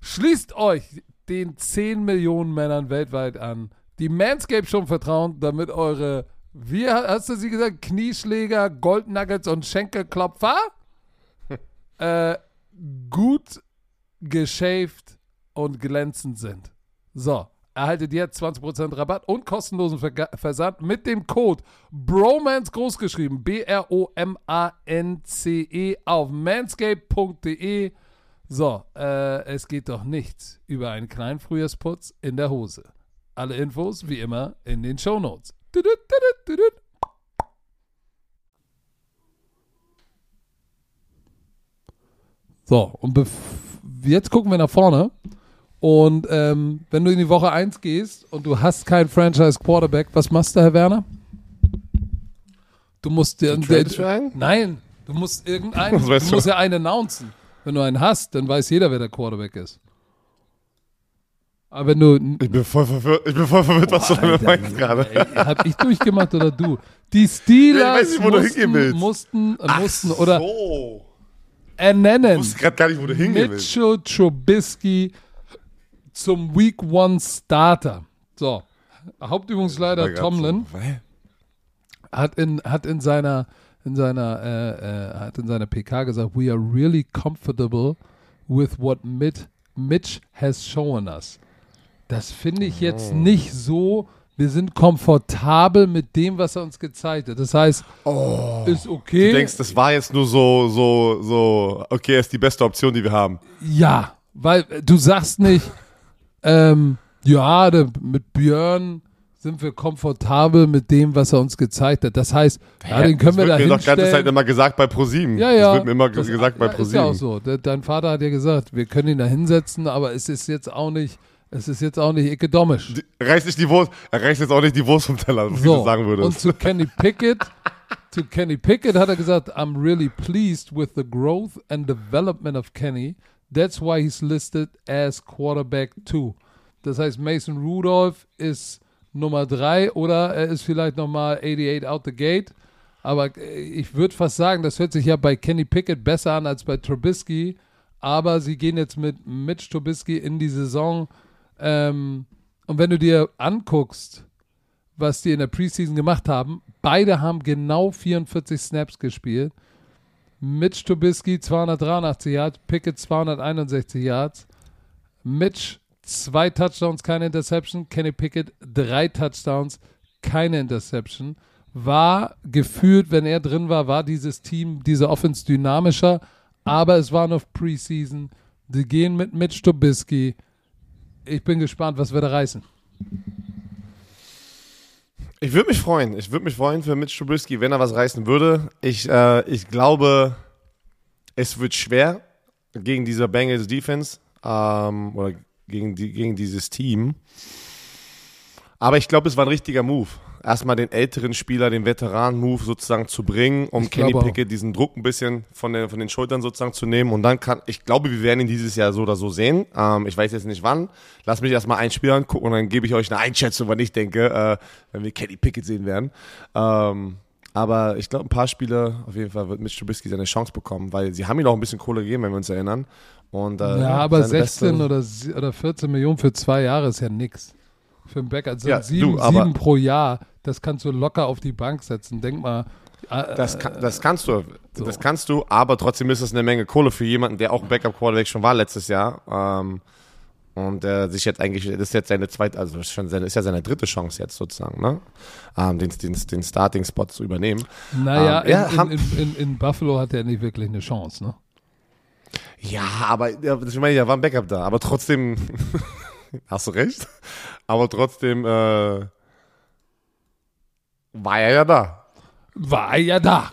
Schließt euch den 10 Millionen Männern weltweit an, die Manscape schon vertrauen, damit eure, wie hast du sie gesagt, Knieschläger, Goldnuggets und Schenkelklopfer äh, gut geschäft und glänzend sind. So, erhaltet jetzt 20% Rabatt und kostenlosen Verga- Versand mit dem Code BROMANCE großgeschrieben, B-R-O-M-A-N-C-E auf manscape.de. So, äh, es geht doch nichts über einen kleinen Frühjahrsputz in der Hose. Alle Infos wie immer in den Shownotes. So, und jetzt gucken wir nach vorne. Und ähm, wenn du in die Woche 1 gehst und du hast keinen Franchise Quarterback, was machst du, Herr Werner? Du musst dir. Nein, du musst irgendeinen. Du musst ja einen announcen. Wenn du einen hast, dann weiß jeder, wer der Quarterback ist. Aber wenn du. Ich bin voll verwirrt, ich bin voll verwirrt was du damit meinst gerade. Ey, hab ich durchgemacht oder du? Die Steelers Ja, ich weiß nicht, wo du hingehen mussten, willst. mussten, äh, mussten oder so. ernennen. Ich wusste gerade gar nicht, wo du hingehen willst. Mitchell Trubisky zum Week One Starter. So, Hauptübungsleiter Tomlin hat in, hat in seiner in seiner äh, äh, hat in seiner PK gesagt, we are really comfortable with what Mit, Mitch has shown us. Das finde ich jetzt nicht so. Wir sind komfortabel mit dem, was er uns gezeigt hat. Das heißt, ist okay. Du denkst, das war jetzt nur so, so, so, okay, ist die beste Option, die wir haben. Ja, weil äh, du sagst nicht, ähm, ja, der, mit Björn sind wir komfortabel mit dem, was er uns gezeigt hat. Das heißt, ja, den können wir das da wird mir doch ganze Zeit hinstellen. immer gesagt bei ProSieben. Ja, ja. Das wird mir immer Das- gesagt bei ja, Ist ja auch ProSieben. so. De, dein Vater hat ja gesagt, wir können ihn da hinsetzen, aber es ist jetzt auch nicht, es ist jetzt auch nicht Er reißt nicht die Wurst, er reißt jetzt auch nicht die Wurst vom Teller, wie du sagen Und würdest. zu Kenny Pickett, zu Kenny Pickett hat er gesagt, I'm really pleased with the growth and development of Kenny. That's why he's listed as quarterback two. Das heißt, Mason Rudolph ist Nummer drei oder er ist vielleicht nochmal 88 out the gate. Aber äh, ich würde fast sagen, das hört sich ja bei Kenny Pickett besser an als bei Trubisky. Aber sie gehen jetzt mit Mitch Trubisky in die Saison. Ähm, und wenn du dir anguckst, was die in der Preseason gemacht haben. Beide haben genau 44 Snaps gespielt. Mitch Trubisky 283 Yards, Pickett 261 Yards. Mitch zwei Touchdowns, keine Interception. Kenny Pickett drei Touchdowns, keine Interception. War gefühlt, wenn er drin war, war dieses Team, diese Offense dynamischer. Aber es war noch Preseason. Die gehen mit Mitch Trubisky. Ich bin gespannt, was wir da reißen. Ich würde mich freuen. Ich würde mich freuen für Mitch Trubisky, wenn er was reißen würde. Ich, äh, ich glaube, es wird schwer gegen diese Bengals Defense ähm, oder gegen, die, gegen dieses Team. Aber ich glaube, es war ein richtiger Move. Erstmal den älteren Spieler, den Veteran-Move sozusagen zu bringen, um Ich Kenny. Pickett diesen Druck ein bisschen von, den von den Schultern sozusagen zu nehmen. Und dann kann, ich glaube, wir werden ihn dieses Jahr so oder so sehen. Ähm, ich weiß jetzt nicht wann. Lass mich erstmal ein Spiel angucken und dann gebe ich euch eine Einschätzung, wann ich denke, äh, wenn wir Kenny Pickett sehen werden. Ähm, aber ich glaube, ein paar Spiele, auf jeden Fall wird Mitch Trubisky seine Chance bekommen, weil sie haben ihm auch ein bisschen Kohle gegeben, wenn wir uns erinnern. Und, äh, Ja, aber seine 16 beste- oder, oder 14 Millionen für zwei Jahre ist ja nix. Für einen Bäcker. Also Ja, sieben, du, sieben pro Jahr, das kannst du locker auf die Bank setzen. Denk mal. äh, Das, kann, das kannst du, so. das kannst du, aber trotzdem ist das eine Menge Kohle für jemanden, der auch Backup-Quarterback schon war letztes Jahr. Ähm, und äh, sich jetzt eigentlich, das ist jetzt seine zweite, also das ist schon seine, ist ja seine dritte Chance jetzt sozusagen, ne? Ähm, den, den, den Starting-Spot zu übernehmen. naja, ähm, ja, in, haben- in, in, in, Buffalo hat er nicht wirklich eine Chance, ne? Ja, aber ja, das ich meine, ja, war ein Backup da, aber trotzdem, hast du recht, aber trotzdem äh, war er ja da. War er ja da.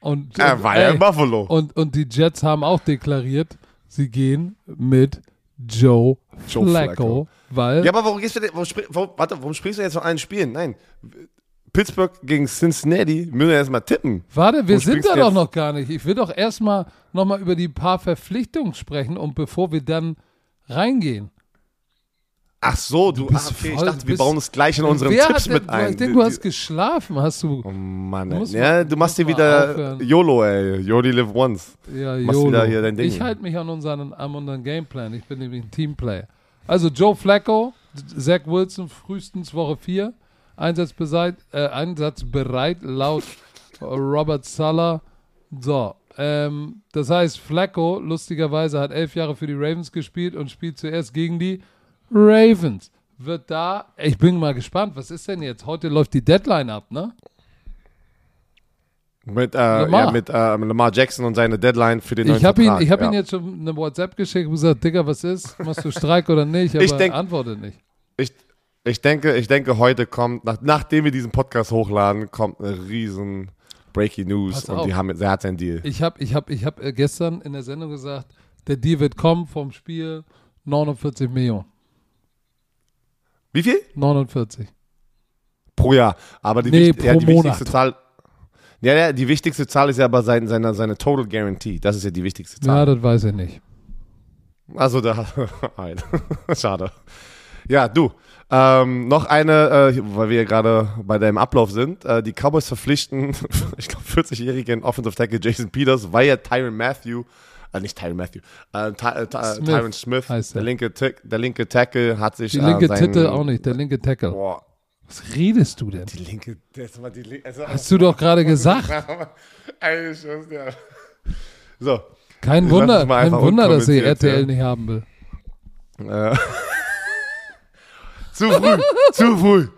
Und, Er und, war ja in Buffalo. und, und die Jets haben auch deklariert, sie gehen mit Joe, Joe Flacco, Flacco. weil Ja, aber warum gehst du denn, warum, warum, warte, warum sprichst du jetzt von allen Spielen? Nein. Pittsburgh gegen Cincinnati, müssen wir erstmal tippen. Warte, wir Wo sind springst da doch noch gar nicht. Ich will doch erstmal nochmal über die paar Verpflichtungen sprechen und bevor wir dann reingehen. Ach so, du, bist ah, okay, ich voll- dachte, wir bist- bauen es gleich in unseren Tipps hat mit denn, ein. Ich denke, du hast geschlafen. Hast du. Oh Mann, Du ey. ja, du machst du mal wieder aufhören. YOLO, ey. You only live once. Ja, Machst YOLO. wieder hier dein Ding. Ich halte mich an unseren, an unseren Gameplan. Ich bin nämlich ein Teamplayer. Also Joe Flacco, Zach Wilson frühestens Woche 4. Einsatzbereit, äh, einsatzbereit laut Robert Sala. So, ähm, das heißt, Flacco lustigerweise hat elf Jahre für die Ravens gespielt und spielt zuerst gegen die Ravens. Wird da, ich bin mal gespannt, was ist denn jetzt? Heute läuft die Deadline ab, ne? Mit, äh, Lamar. Ja, mit äh, Lamar Jackson und seine Deadline für den neuen Ich habe ihn, Vertrag. ich hab ja. ihn jetzt schon eine WhatsApp geschickt und gesagt, Digga, was ist? Machst du Streik oder nicht? Aber Ich denk- antwortet nicht. Ich, ich, denke, ich denke, heute kommt, nach, nachdem wir diesen Podcast hochladen, kommt eine riesen Breaking News Pass und auf. die haben, er hat seinen Deal. Ich habe ich hab, ich hab äh, gestern in der Sendung gesagt, der Deal wird kommen vom Spiel 49 Millionen. Wie viel? 49. Pro Jahr. Aber die, Nee, wichtig- ja, die wichtigste. Zahl. Ja, ja, die wichtigste Zahl ist ja aber sein, seine, seine Total Guarantee. Das ist ja die wichtigste Ja, Zahl. das weiß ich nicht. Also da. Nein. Schade. Ja, du. Ähm, noch eine, äh, weil wir gerade bei deinem Ablauf sind. Äh, die Cowboys verpflichten, ich glaube, 40-jährigen Offensive Tackle Jason Peters, weil ja Tyron Matthew, äh, nicht Tyron Matthew, äh, Ty, äh, Smith Tyron Smith, heißt der er. linke, Tick- der linke Tackle, hat sich. Die äh, linke seinen- Titel auch nicht, der linke Tackle. Boah, Was redest du denn? die linke, das war die linke. Also, Hast du doch gerade gesagt. Ey, ich weiß nicht. So. Kein Wunder, kein Wunder, dass sie RTL ja. nicht haben will. Äh, zu früh, zu früh.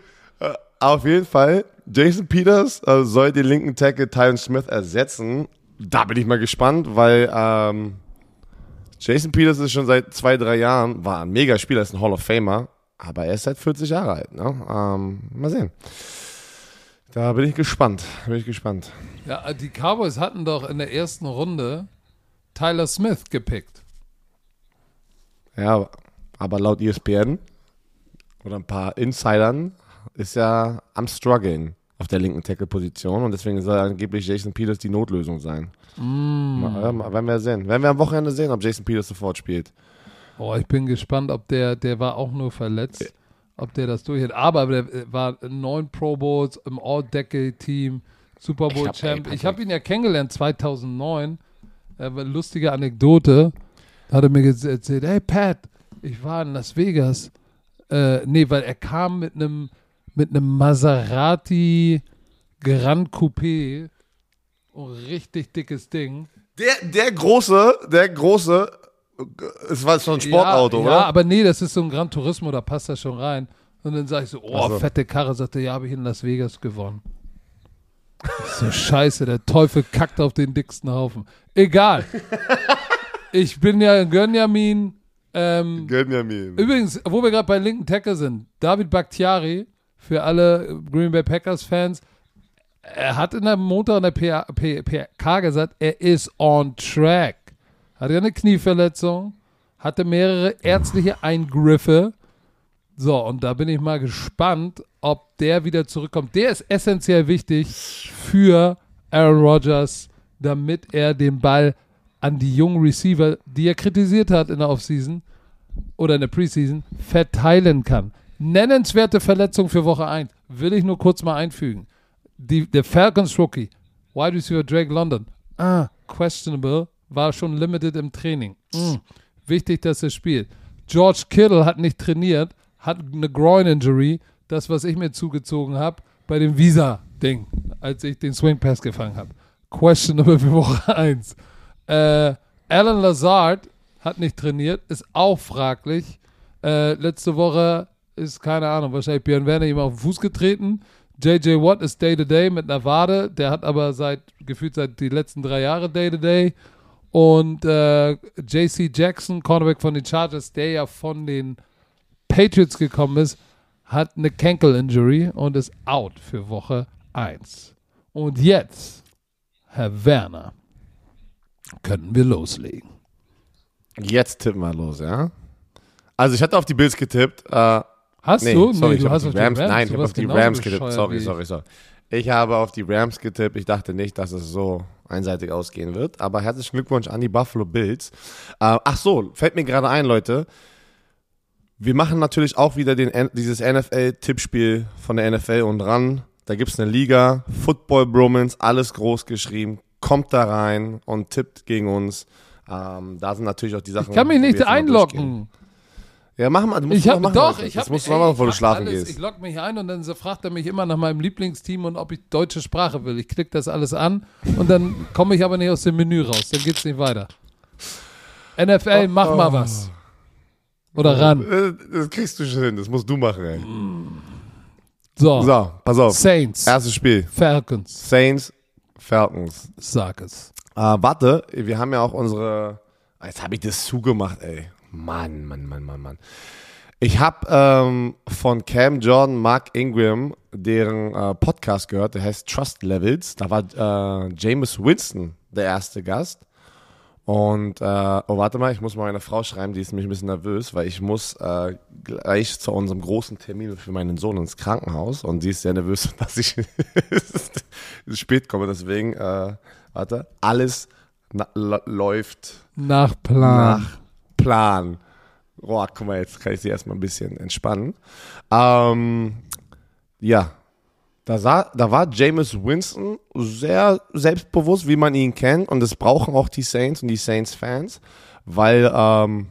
Äh, auf jeden Fall, Jason Peters äh, soll den linken Tackle Tyron Smith ersetzen. Da bin ich mal gespannt, weil ähm, Jason Peters ist schon seit zwei, drei Jahren, war ein mega Spieler, ist ein Hall of Famer, aber er ist seit 40 Jahre alt. Ne? Ähm, mal sehen. Da bin ich gespannt, bin ich gespannt. Ja, die Cowboys hatten doch in der ersten Runde Tyler Smith gepickt. Ja, aber laut ESPN oder ein paar Insidern ist ja am struggeln auf der linken Tackle-Position und deswegen soll angeblich Jason Peters die Notlösung sein. Mal, ja, mal, werden wir sehen. Werden wir am Wochenende sehen, ob Jason Peters sofort spielt. Oh, ich bin gespannt, ob der, der war auch nur verletzt, ob der das durchhält. Aber der äh, war neun Pro Bowls im All-Decade-Team, Super Bowl hab- ey, Champ. Patrick. Ich habe ihn ja kennengelernt 2009. Äh, lustige Anekdote. Hat er mir erzählt, hey Pat, ich war in Las Vegas. Äh, nee, weil er kam mit einem mit einem Maserati Grand Coupé. Oh, richtig dickes Ding. Der, der große, der große, es war so ein Sportauto, ja, oder? Ja, aber nee, das ist so ein Gran Turismo, da passt das schon rein. Und dann sage ich so, oh, so. fette Karre, sagt er, ja, habe ich in Las Vegas gewonnen. So, scheiße, der Teufel kackt auf den dicksten Haufen. Egal. Ich bin ja Gönjamin. Ähm, Gönjamin. übrigens, wo wir gerade bei linken Tackle sind, David Bakhtiari, für alle Green Bay Packers Fans, er hat in der Montag in der PK gesagt, er ist on track. Hatte eine Knieverletzung, hatte mehrere ärztliche Eingriffe. So, und da bin ich mal gespannt, ob der wieder zurückkommt. Der ist essentiell wichtig für Aaron Rodgers, damit er den Ball an die jungen Receiver, die er kritisiert hat in der Offseason oder in der Preseason, verteilen kann. Nennenswerte Verletzung für Woche 1. Will ich nur kurz mal einfügen. Die, der Falcons Rookie, Wide Receiver Drake London, ah, questionable, war schon limited im Training. Mm, wichtig, dass er spielt. George Kittle hat nicht trainiert, hat eine Groin-Injury, das, was ich mir zugezogen habe, bei dem Visa-Ding, als ich den Swing Pass gefangen habe. Questionable für Woche 1. Äh, Alan Lazard hat nicht trainiert, ist auch fraglich. Äh, letzte Woche ist, keine Ahnung, wahrscheinlich Björn Werner ihm auf den Fuß getreten. JJ Watt ist Day-to-Day mit einer Wade. Der hat aber seit, gefühlt seit die letzten drei Jahre Day-to-Day. Und äh, JC Jackson, Cornerback von den Chargers, der ja von den Patriots gekommen ist, hat eine Cankle-Injury und ist out für Woche 1. Und jetzt Herr Werner, könnten wir loslegen. Jetzt tippen wir los, ja? Also ich hatte auf die Bills getippt. Äh, Hast nee, du? sorry, nee, du hast auf die Rams. Nein, ich habe auf die Rams getippt. Sorry, sorry, sorry. Ich habe auf die Rams getippt. Ich dachte nicht, dass es so einseitig ausgehen wird. Aber herzlichen Glückwunsch an die Buffalo Bills. Äh, ach so, fällt mir gerade ein, Leute. Wir machen natürlich auch wieder den, dieses NFL-Tippspiel von der NFL und ran. Da gibt's eine Liga, Football Bromance, alles groß geschrieben. Kommt da rein und tippt gegen uns. Ähm, da sind natürlich auch die Sachen. Ich kann mich nicht einloggen. Ja, mach mal. Du musst Ich habe machen, doch, ich Das habe musst du machen, bevor du schlafen alles, gehst. Ich logge mich ein und dann so fragt er mich immer nach meinem Lieblingsteam und ob ich deutsche Sprache will. Ich klicke das alles an und dann komme ich aber nicht aus dem Menü raus. Dann geht's nicht weiter. NFL, mach mal was. Oder ran. Äh, Das kriegst du schon hin, das musst du machen, ey. So, So, pass auf. Saints, Erstes Spiel. Falcons, Saints, Falcons. sag es. Äh, warte, wir haben ja auch unsere. Jetzt habe ich das zugemacht, ey. Mann, Mann, Mann, Mann, Mann. Ich habe ähm, von Cam Jordan, Mark Ingram, deren äh, Podcast gehört, der heißt Trust Levels. Da war äh, James Winston der erste Gast. Und, äh, oh, warte mal, ich muss mal meine Frau schreiben, die ist nämlich ein bisschen nervös, weil ich muss äh, gleich zu unserem großen Termin für meinen Sohn ins Krankenhaus und sie ist sehr nervös, dass ich spät komme. Deswegen, äh, warte, alles na, läuft Nach Plan. nach Plan. Boah, guck mal, jetzt kann ich sie erstmal ein bisschen entspannen. Ähm, ja, da, sah, da war Jameis Winston sehr selbstbewusst, wie man ihn kennt. Und das brauchen auch die Saints und die Saints-Fans, weil ähm,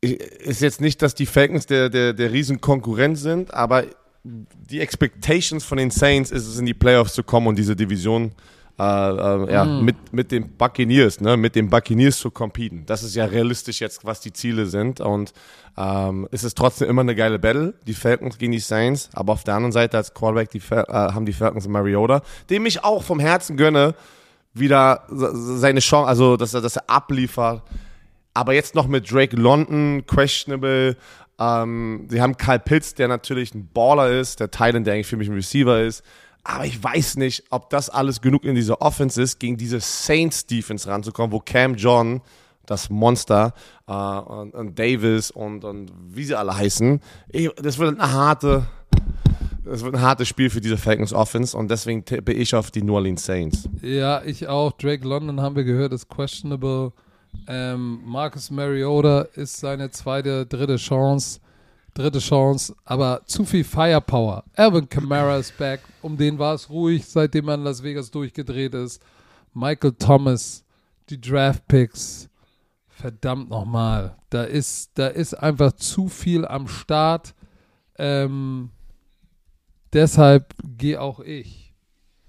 ist jetzt nicht, dass die Falcons der, der, der Riesenkonkurrent sind, aber die Expectations von den Saints ist es, in die Playoffs zu kommen und diese Division äh, äh, ja, mit, mit den Buccaneers, ne, mit den Buccaneers zu competen. Das ist ja realistisch jetzt, was die Ziele sind. Und ähm, es ist trotzdem immer eine geile Battle, die Falcons gegen die Saints. Aber auf der anderen Seite als Quarterback die, äh, haben die Falcons Mariota, dem ich auch vom Herzen gönne, wieder se- seine Chance, also dass er, dass er abliefert. Aber jetzt noch mit Drake London, questionable. Ähm, sie haben Kyle Pitts, der natürlich ein Baller ist, der Thailand, der eigentlich für mich ein Receiver ist. Aber ich weiß nicht, ob das alles genug in dieser Offense ist, gegen diese Saints-Defense ranzukommen, wo Cam John, das Monster, äh, und, und Davis und, und wie sie alle heißen, ich, das wird eine harte, das wird ein hartes Spiel für diese Falcons Offense und deswegen tippe ich auf die New Orleans Saints. Ja, ich auch. Drake London haben wir gehört, ist questionable. Ähm, Marcus Mariota ist seine zweite, dritte Chance. Dritte Chance, aber zu viel Firepower. Alvin Kamara ist back. Um den war es ruhig, seitdem er in Las Vegas durchgedreht ist. Michael Thomas, die Draft Picks. Verdammt nochmal. Da ist, da ist einfach zu viel am Start. Ähm, deshalb gehe auch ich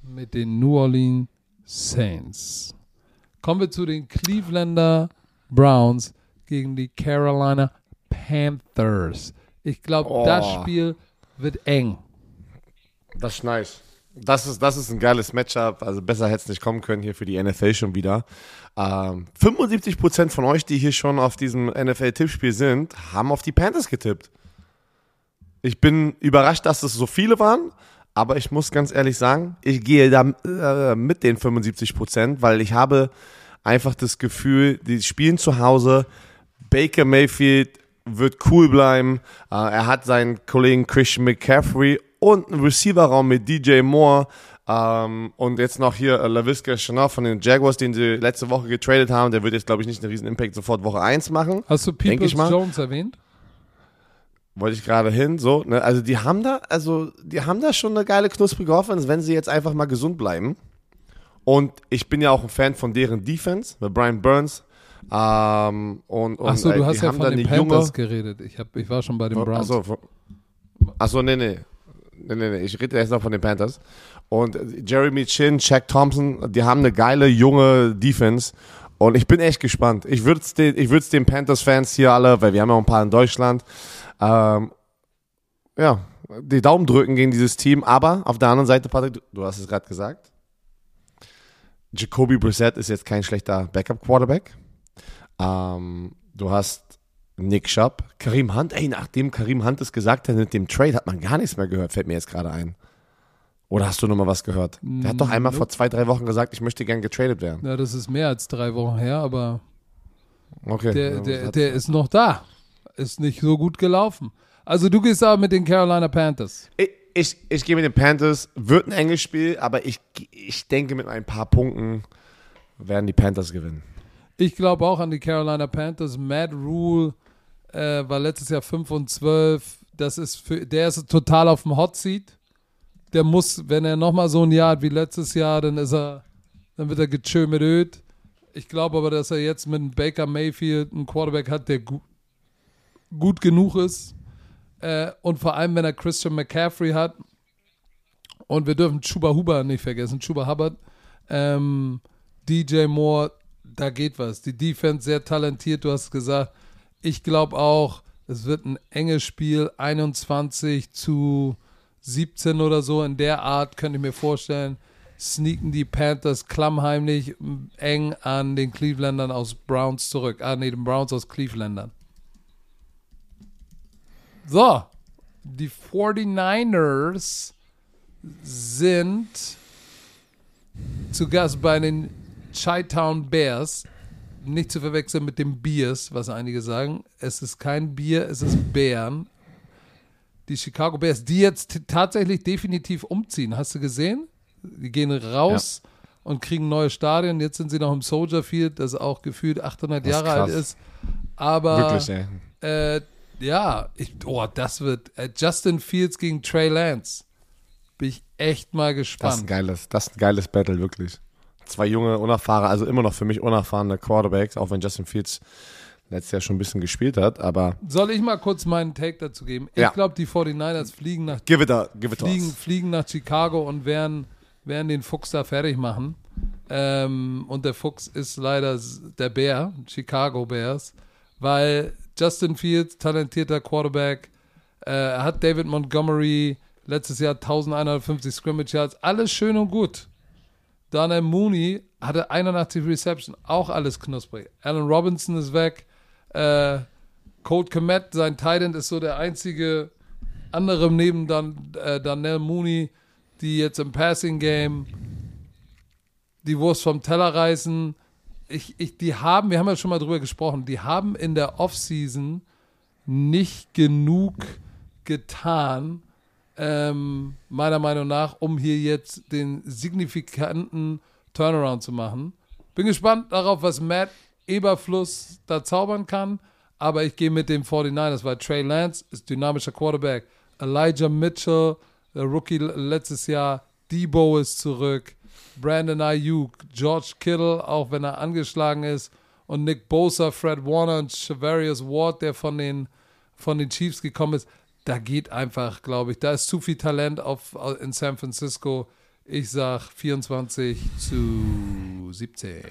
mit den New Orleans Saints. Kommen wir zu den Clevelander Browns gegen die Carolina Panthers. Ich glaube, Oh. das Spiel wird eng. Das ist nice. Das ist, das ist ein geiles Matchup. Also besser hätte es nicht kommen können hier für die NFL schon wieder. Ähm, 75% von euch, die hier schon auf diesem NFL-Tippspiel sind, haben auf die Panthers getippt. Ich bin überrascht, dass es so viele waren, aber ich muss ganz ehrlich sagen, ich gehe da äh, mit den 75%, weil ich habe einfach das Gefühl, die spielen zu Hause. Baker Mayfield wird cool bleiben. Äh, er hat seinen Kollegen Christian McCaffrey und einen Receiver-Raum mit DJ Moore. Ähm, und jetzt noch hier äh, LaVisca Chanel von den Jaguars, den sie letzte Woche getradet haben. Der wird jetzt, glaube ich, nicht einen riesen Impact sofort Woche 1 machen. Hast du Peoples. Jones erwähnt? Wollte ich gerade hin, so, ne? Also die haben da, also die haben da schon eine geile knusprige Offense, wenn sie jetzt einfach mal gesund bleiben. Und ich bin ja auch ein Fan von deren Defense, mit Brian Burns. Ähm, und, und Achso, äh, du hast die ja von den Panthers junge, geredet. Ich, hab, ich war schon bei den Browns. Achso, von- achso, nee, nee. Nee, nee, nee. Ich rede jetzt noch von den Panthers. Und äh, Jeremy Chin, Shaq Thompson, die haben eine geile, junge Defense. Und ich bin echt gespannt. Ich würde es den, ich würd's den Panthers-Fans hier alle, weil wir haben ja auch ein paar in Deutschland, ähm, ja, die Daumen drücken gegen dieses Team. Aber auf der anderen Seite, Patrick, du, du hast es gerade gesagt, Jacoby Brissett ist jetzt kein schlechter Backup-Quarterback. Ähm, du hast Nick Schupp, Karim Hunt. Ey, nachdem Karim Hunt es gesagt hat mit dem Trade, hat man gar nichts mehr gehört, fällt mir jetzt gerade ein. Oder hast du noch mal was gehört? Der hat doch einmal Nope. vor zwei, drei Wochen gesagt, ich möchte gern getradet werden. Ja, das ist mehr als drei Wochen her, aber Okay. der, der, der ist noch da. Ist nicht so gut gelaufen. Also du gehst aber mit den Carolina Panthers. ich, ich, ich gehe mit den Panthers. Wird ein enges Spiel, aber ich, ich denke, mit ein paar Punkten werden die Panthers gewinnen. Ich glaube auch an die Carolina Panthers. Matt Rule äh, war letztes Jahr 5 und 12. Das ist für, der ist total auf dem Hot Seat. Der muss, wenn er nochmal so ein Jahr hat wie letztes Jahr, dann ist er, dann wird er gechömeröd. Ich glaube aber, dass er jetzt mit Baker Mayfield einen Quarterback hat, der gu gut genug ist. Äh, und vor allem, wenn er Christian McCaffrey hat. Und wir dürfen Chuba Huber nicht vergessen. Chuba Hubbard. Ähm, DJ Moore, da geht was. Die Defense sehr talentiert, du hast gesagt. Ich glaube auch, es wird ein enges Spiel, 21 zu 17 oder so. In der Art könnte ich mir vorstellen, sneaken die Panthers klammheimlich eng an den Clevelandern aus Browns zurück. Ah, nee, den Browns aus Clevelandern. So, die 49ers sind zu Gast bei den Chi-Town Bears. Nicht zu verwechseln mit dem Beers, was einige sagen. Es ist kein Bier, es ist Bären. Die Chicago Bears, die jetzt tatsächlich definitiv umziehen. Hast du gesehen? Die gehen raus und kriegen neue Stadien. Jetzt sind sie noch im Soldier Field, das auch gefühlt 800 Das ist Jahre alt ist. Aber Wirklich, ey. äh, ja, ich, oh, das wird äh, Justin Fields gegen Trey Lance. Bin ich echt mal Das ist ein gespannt. geiles, das ist ein geiles Battle, wirklich. Zwei junge, unerfahrene, also immer noch für mich unerfahrene Quarterbacks, auch wenn Justin Fields letztes Jahr schon ein bisschen gespielt hat, aber Soll ich mal kurz meinen Take dazu geben? Ich Ja. glaube, die 49ers fliegen nach, give it a, give it fliegen, fliegen nach Chicago und werden, werden den Fuchs da fertig machen. Ähm, und der Fuchs ist leider der Bär, Chicago Bears, weil Justin Fields, talentierter Quarterback, äh, er hat David Montgomery letztes Jahr 1150 Scrimmage Yards, alles schön und gut. Daniel Mooney hatte 81 Reception, auch alles knusprig. Allen Robinson ist weg. Äh, Colt Komet, sein Titan ist so der einzige andere neben Dan, äh, Daniel Mooney, die jetzt im Passing Game die Wurst vom Teller reißen. Ich, ich, die haben, wir haben ja schon mal drüber gesprochen, die haben in der Offseason nicht genug getan, ähm, meiner Meinung nach, um hier jetzt den signifikanten Turnaround zu machen. Bin gespannt darauf, was Matt Eberfluss da zaubern kann, aber ich gehe mit dem 49ers, weil Trey Lance ist dynamischer Quarterback. Elijah Mitchell, der Rookie letztes Jahr, Debo ist zurück, Brandon Ayuk, George Kittle, auch wenn er angeschlagen ist, und Nick Bosa, Fred Warner und Shavarius Ward, der von den, von den Chiefs gekommen ist. Da geht einfach, glaube ich, da ist zu viel Talent auf, in San Francisco. Ich sag 24 zu 17.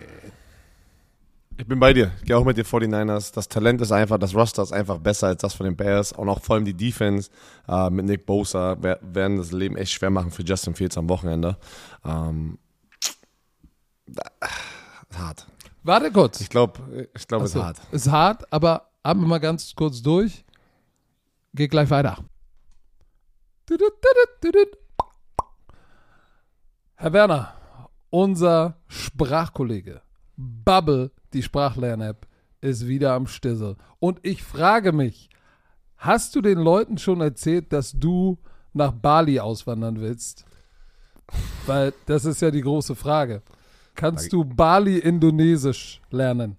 Ich bin bei dir. Ich gehe auch mit den 49ers. Das Talent ist einfach, das Roster ist einfach besser als das von den Bears. Und auch vor allem die Defense äh, mit Nick Bosa wer- werden das Leben echt schwer machen für Justin Fields am Wochenende. Ähm, hart. Warte kurz. Ich glaube, ich glaube, es ist hart. Ist hart, aber atmen wir mal ganz kurz durch. Geht gleich weiter. Herr Werner, unser Sprachkollege Bubble, die Sprachlern-App, ist wieder am Stissel. Und ich frage mich, hast du den Leuten schon erzählt, dass du nach Bali auswandern willst? Weil das ist ja die große Frage. Kannst du Bali-Indonesisch lernen?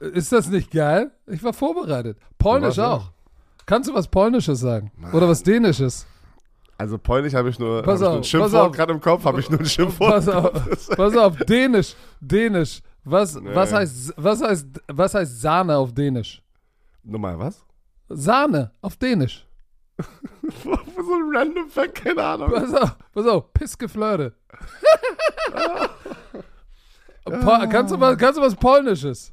Ist das nicht geil? Ich war vorbereitet. Polnisch warst auch. Kannst du was Polnisches sagen? Oder was Dänisches? Also Polnisch habe ich nur, hab ich auf, ein Schimpfwort gerade im Kopf, habe ich nur ein Schimpfwort. Pass auf, pass auf, Dänisch, Dänisch. Was, was, Nee. heißt, was, heißt, was heißt Sahne auf Dänisch? Nochmal, was? Sahne auf Dänisch. so ein random Fact, keine Ahnung. Pass auf, pass auf, Pissgeflirte. Kannst, du was, kannst du was Polnisches?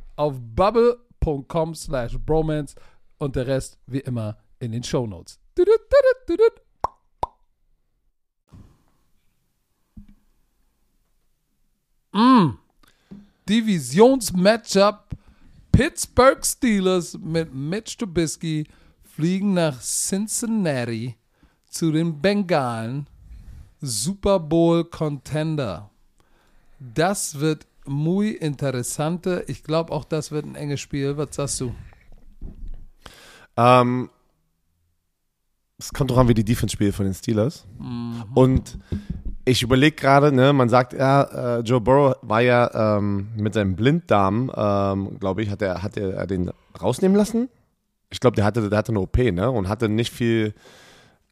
auf bubble.com slash bromance und der Rest wie immer in den Shownotes. Mm. Divisionsmatchup Pittsburgh Steelers mit Mitch Trubisky fliegen nach Cincinnati zu den Bengalen. Super Bowl Contender. Das wird muy interessante. Ich glaube auch, das wird ein enges Spiel. Was sagst du? Ähm, es kommt doch an, wie die Defense spielt von den Steelers. Mhm. Und ich überlege gerade, ne, man sagt, ja, äh, Joe Burrow war ja ähm, mit seinem Blinddarm, ähm, glaube ich, hat er, hat er den rausnehmen lassen. Ich glaube, der hatte, der hatte eine OP, ne, und hatte nicht viel.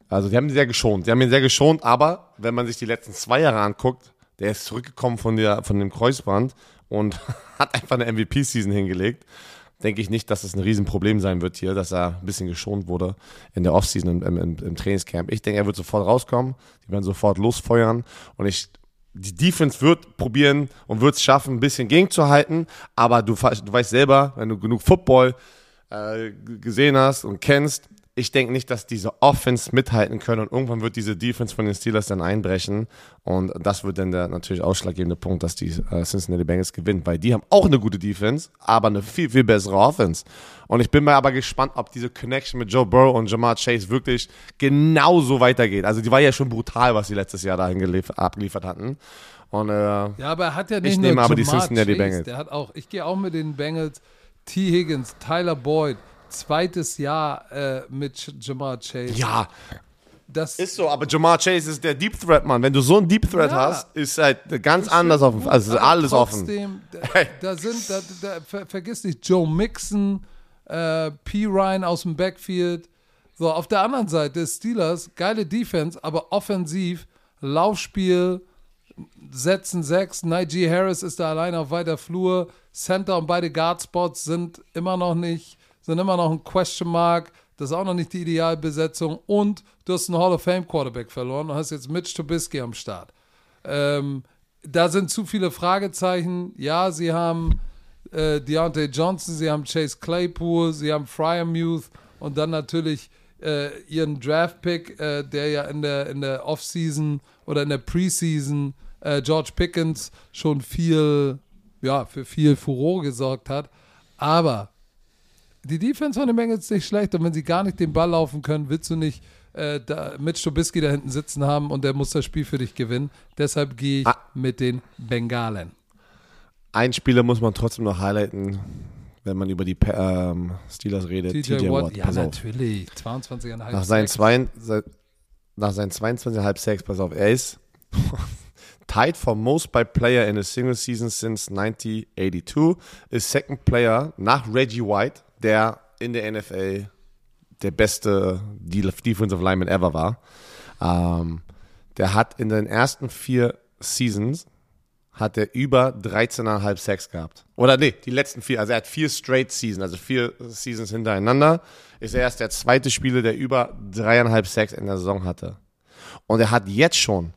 Also, die haben ihn sehr geschont. Die haben ihn sehr geschont, aber wenn man sich die letzten zwei Jahre anguckt, der ist zurückgekommen von, der, von dem Kreuzband und hat einfach eine MVP-Season hingelegt. Denke ich nicht, dass es ein Riesenproblem sein wird hier, dass er ein bisschen geschont wurde in der Offseason im, im, im Trainingscamp. Ich denke, er wird sofort rauskommen. Die werden sofort losfeuern. Und ich, die Defense wird probieren und wird es schaffen, ein bisschen gegenzuhalten. Aber du, du weißt selber, wenn du genug Football äh, gesehen hast und kennst, ich denke nicht, dass diese Offense mithalten können und irgendwann wird diese Defense von den Steelers dann einbrechen und das wird dann der natürlich ausschlaggebende Punkt, dass die äh, Cincinnati Bengals gewinnen, weil die haben auch eine gute Defense, aber eine viel, viel bessere Offense. Und ich bin mal aber gespannt, ob diese Connection mit Joe Burrow und Jamar Chase wirklich genauso weitergeht. Also die war ja schon brutal, was sie letztes Jahr dahin gelief- abgeliefert hatten. Und äh, Ja, aber er hat ja nicht Ich nur nehme aber die Jamar Cincinnati Chase, Bengals. Der hat auch, ich gehe auch mit den Bengals, T. Higgins, Tyler Boyd, zweites Jahr äh, mit Jamar Chase. ja, das Ist so, aber Jamar Chase ist der Deep Threat, Mann. Wenn du so einen Deep Threat Ja. hast, ist halt ganz anders offen. Also ist alles offen. trotzdem, Da, Hey. da sind, da, da, ver, vergiss nicht, Joe Mixon, äh, P. Ryan aus dem Backfield. So, auf der anderen Seite Steelers, geile Defense, aber offensiv, Laufspiel, Setzen sechs, Najee Harris ist da alleine auf weiter Flur, Center und beide Guard-Spots sind immer noch nicht, sind immer noch ein Question Mark. Das ist auch noch nicht die Idealbesetzung. Und du hast einen Hall of Fame Quarterback verloren und hast jetzt Mitch Trubisky am Start. Ähm, da sind zu viele Fragezeichen. Ja, sie haben äh, Deontay Johnson, sie haben Chase Claypool, sie haben Fryermuth und dann natürlich äh, ihren Draft-Pick, äh, der ja in der, in der Offseason oder in der Preseason äh, George Pickens schon viel, ja, für viel Furore gesorgt hat. Aber die Defense von den Bengals ist nicht schlecht und wenn sie gar nicht den Ball laufen können, willst du nicht äh, da Mitch Trubisky da hinten sitzen haben und der muss das Spiel für dich gewinnen. Deshalb gehe ich ah. mit den Bengalen. Ein Spieler muss man trotzdem noch highlighten, wenn man über die ähm, Steelers redet. TJ, TJ Watt. Watt. Ja, natürlich. 22,5 nach seinen, zwei, nach seinen 22,5 Sacks, pass auf, er ist tied for most by player in a single season since 1982. Ist second player nach Reggie White, der in der NFL der beste Defensive Lineman ever war. Ähm, der hat in den ersten vier Seasons hat er über 13,5 Sacks gehabt. Oder nee, die letzten vier. Also er hat vier straight Seasons, also vier Seasons hintereinander. Ist er erst der zweite Spieler, der über dreieinhalb Sacks in der Saison hatte. Und er hat jetzt schon,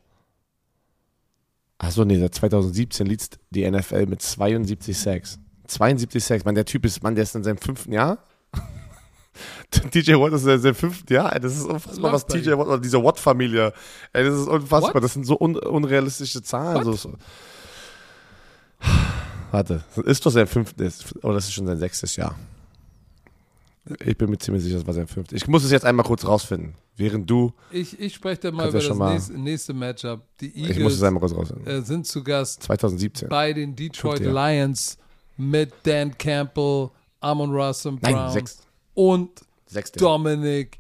achso nee, seit 2017 liegt die NFL mit 72 Sacks. 72 Sacks. Man, der Typ ist, man, der ist in seinem fünften Jahr. TJ Watt ist in seinem fünften Jahr. Das ist unfassbar, was TJ Watt oder diese Watt-Familie. Das ist unfassbar. What? Das sind so un unrealistische Zahlen. So, so. Warte, ist doch sein fünftes, oder das ist schon sein sechstes Jahr. Ich bin mir ziemlich sicher, das war sein fünftes. Ich muss es jetzt einmal kurz rausfinden, während du. Ich, ich spreche dann mal über das mal, nächste, nächste, Matchup. Die Eagles ich muss es einmal kurz rausfinden. Äh, sind zu Gast 2017. bei den Detroit Lions mit Dan Campbell, Amon Russell Brown Nein, sechs. und Sechste. Dominik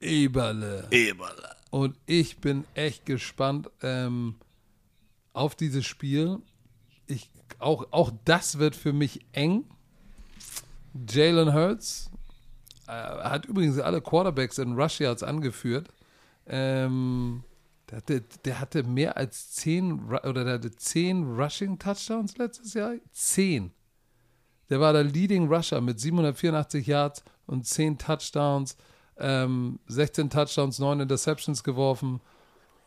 Eberle. Eberle. Und ich bin echt gespannt ähm, auf dieses Spiel. Ich auch, auch das wird für mich eng. Jalen Hurts äh, hat übrigens alle Quarterbacks in Rush Yards angeführt. Ähm, der, hatte, der hatte mehr als zehn oder der hatte zehn Rushing Touchdowns letztes Jahr. Zehn. Der war der Leading Rusher mit 784 Yards und 10 Touchdowns, ähm, 16 Touchdowns, 9 Interceptions geworfen.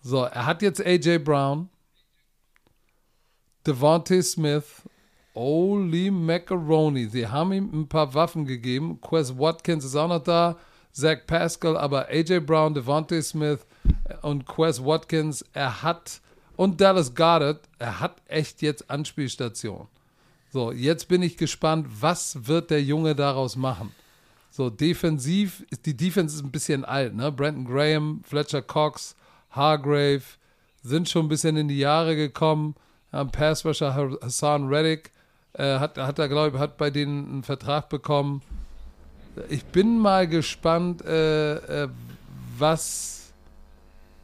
So, er hat jetzt AJ Brown, Devontae Smith, Holy Macaroni. Sie haben ihm ein paar Waffen gegeben. Quest Watkins ist auch noch da. Zach Pascal, aber AJ Brown, Devontae Smith und Quest Watkins, er hat, und Dallas Goddard, er hat echt jetzt Anspielstation. So, jetzt bin ich gespannt, was wird der Junge daraus machen? So, defensiv, die Defense ist ein bisschen alt, ne? Brandon Graham, Fletcher Cox, Hargrave sind schon ein bisschen in die Jahre gekommen haben Passrusher Hassan Reddick, äh, hat, hat er, glaube ich, hat bei denen einen Vertrag bekommen. Ich bin mal gespannt, äh, äh, was,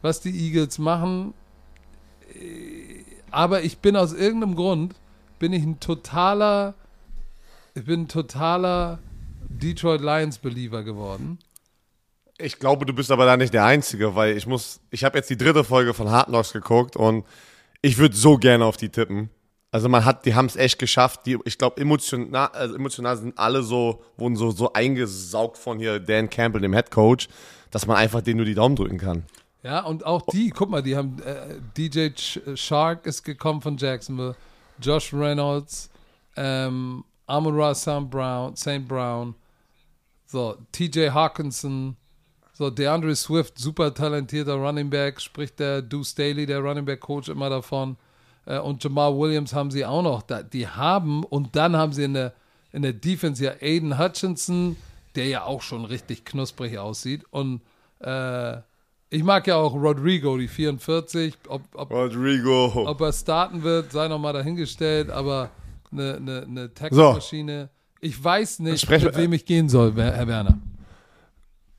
was die Eagles machen. Aber ich bin aus irgendeinem Grund, bin ich ein totaler, ich bin ein totaler Detroit Lions Believer geworden. Ich glaube, du bist aber da nicht der Einzige, weil ich muss, ich habe jetzt die dritte Folge von Hard Knocks geguckt und ich würde so gerne auf die tippen. Also man hat, die haben es echt geschafft. Die, ich glaube, emotional, also emotional sind alle so, wurden so, so eingesaugt von hier Dan Campbell, dem Head Coach, dass man einfach denen nur die Daumen drücken kann. Ja, und auch die, guck mal, die haben, äh, DJ Shark ist gekommen von Jacksonville, Josh Reynolds, ähm, Amon Ra St. Brown, St. Brown, so, TJ Hawkinson, so, DeAndre Swift, super talentierter Running Back, spricht der Deuce Staley, der Running Back Coach, immer davon. Äh, und Jamal Williams haben sie auch noch. Die haben, und dann haben sie in der, in der Defense ja Aiden Hutchinson, der ja auch schon richtig knusprig aussieht. Und äh, ich mag ja auch Rodrigo, die 44. Ob, ob, Rodrigo. Ob er starten wird, sei nochmal dahingestellt, aber eine, eine, eine Tackle-Maschine. So. Ich weiß nicht, mit wem ich gehen soll, Herr Werner.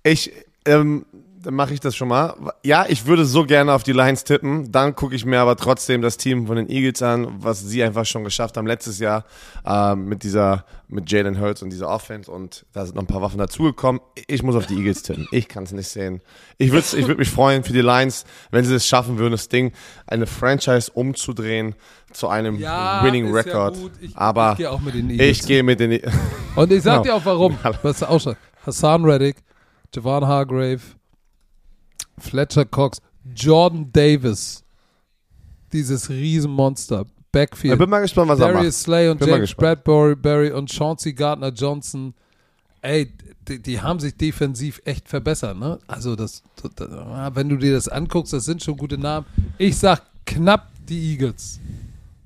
Ich, ähm, dann mache ich das schon mal. Ja, ich würde so gerne auf die Lions tippen. Dann gucke ich mir aber trotzdem das Team von den Eagles an, was sie einfach schon geschafft haben letztes Jahr äh, mit dieser, mit Jalen Hurts und dieser Offense. Und da sind noch ein paar Waffen dazugekommen. Ich muss auf die Eagles tippen. Ich kann es nicht sehen. Ich würde ich würd mich freuen für die Lions, wenn sie es schaffen würden, das Ding, eine Franchise umzudrehen zu einem Ja, Winning ja Record. gut. Ich- aber ich gehe auch mit den Eagles. ich gehe mit den. E- Und ich sag Genau. dir auch warum. Was auch schon. Hassan Reddick, Javon Hargrave, Fletcher Cox, Jordan Davis. Dieses Riesenmonster. Ich Backfield. bin mal gespannt, was er macht. Darius Slay und Bin James. Bradbury und Chauncey Gardner Johnson. Ey, die, die haben sich defensiv echt verbessert, ne? Also das, das, wenn du dir das anguckst, das sind schon gute Namen. Ich sag knapp die Eagles.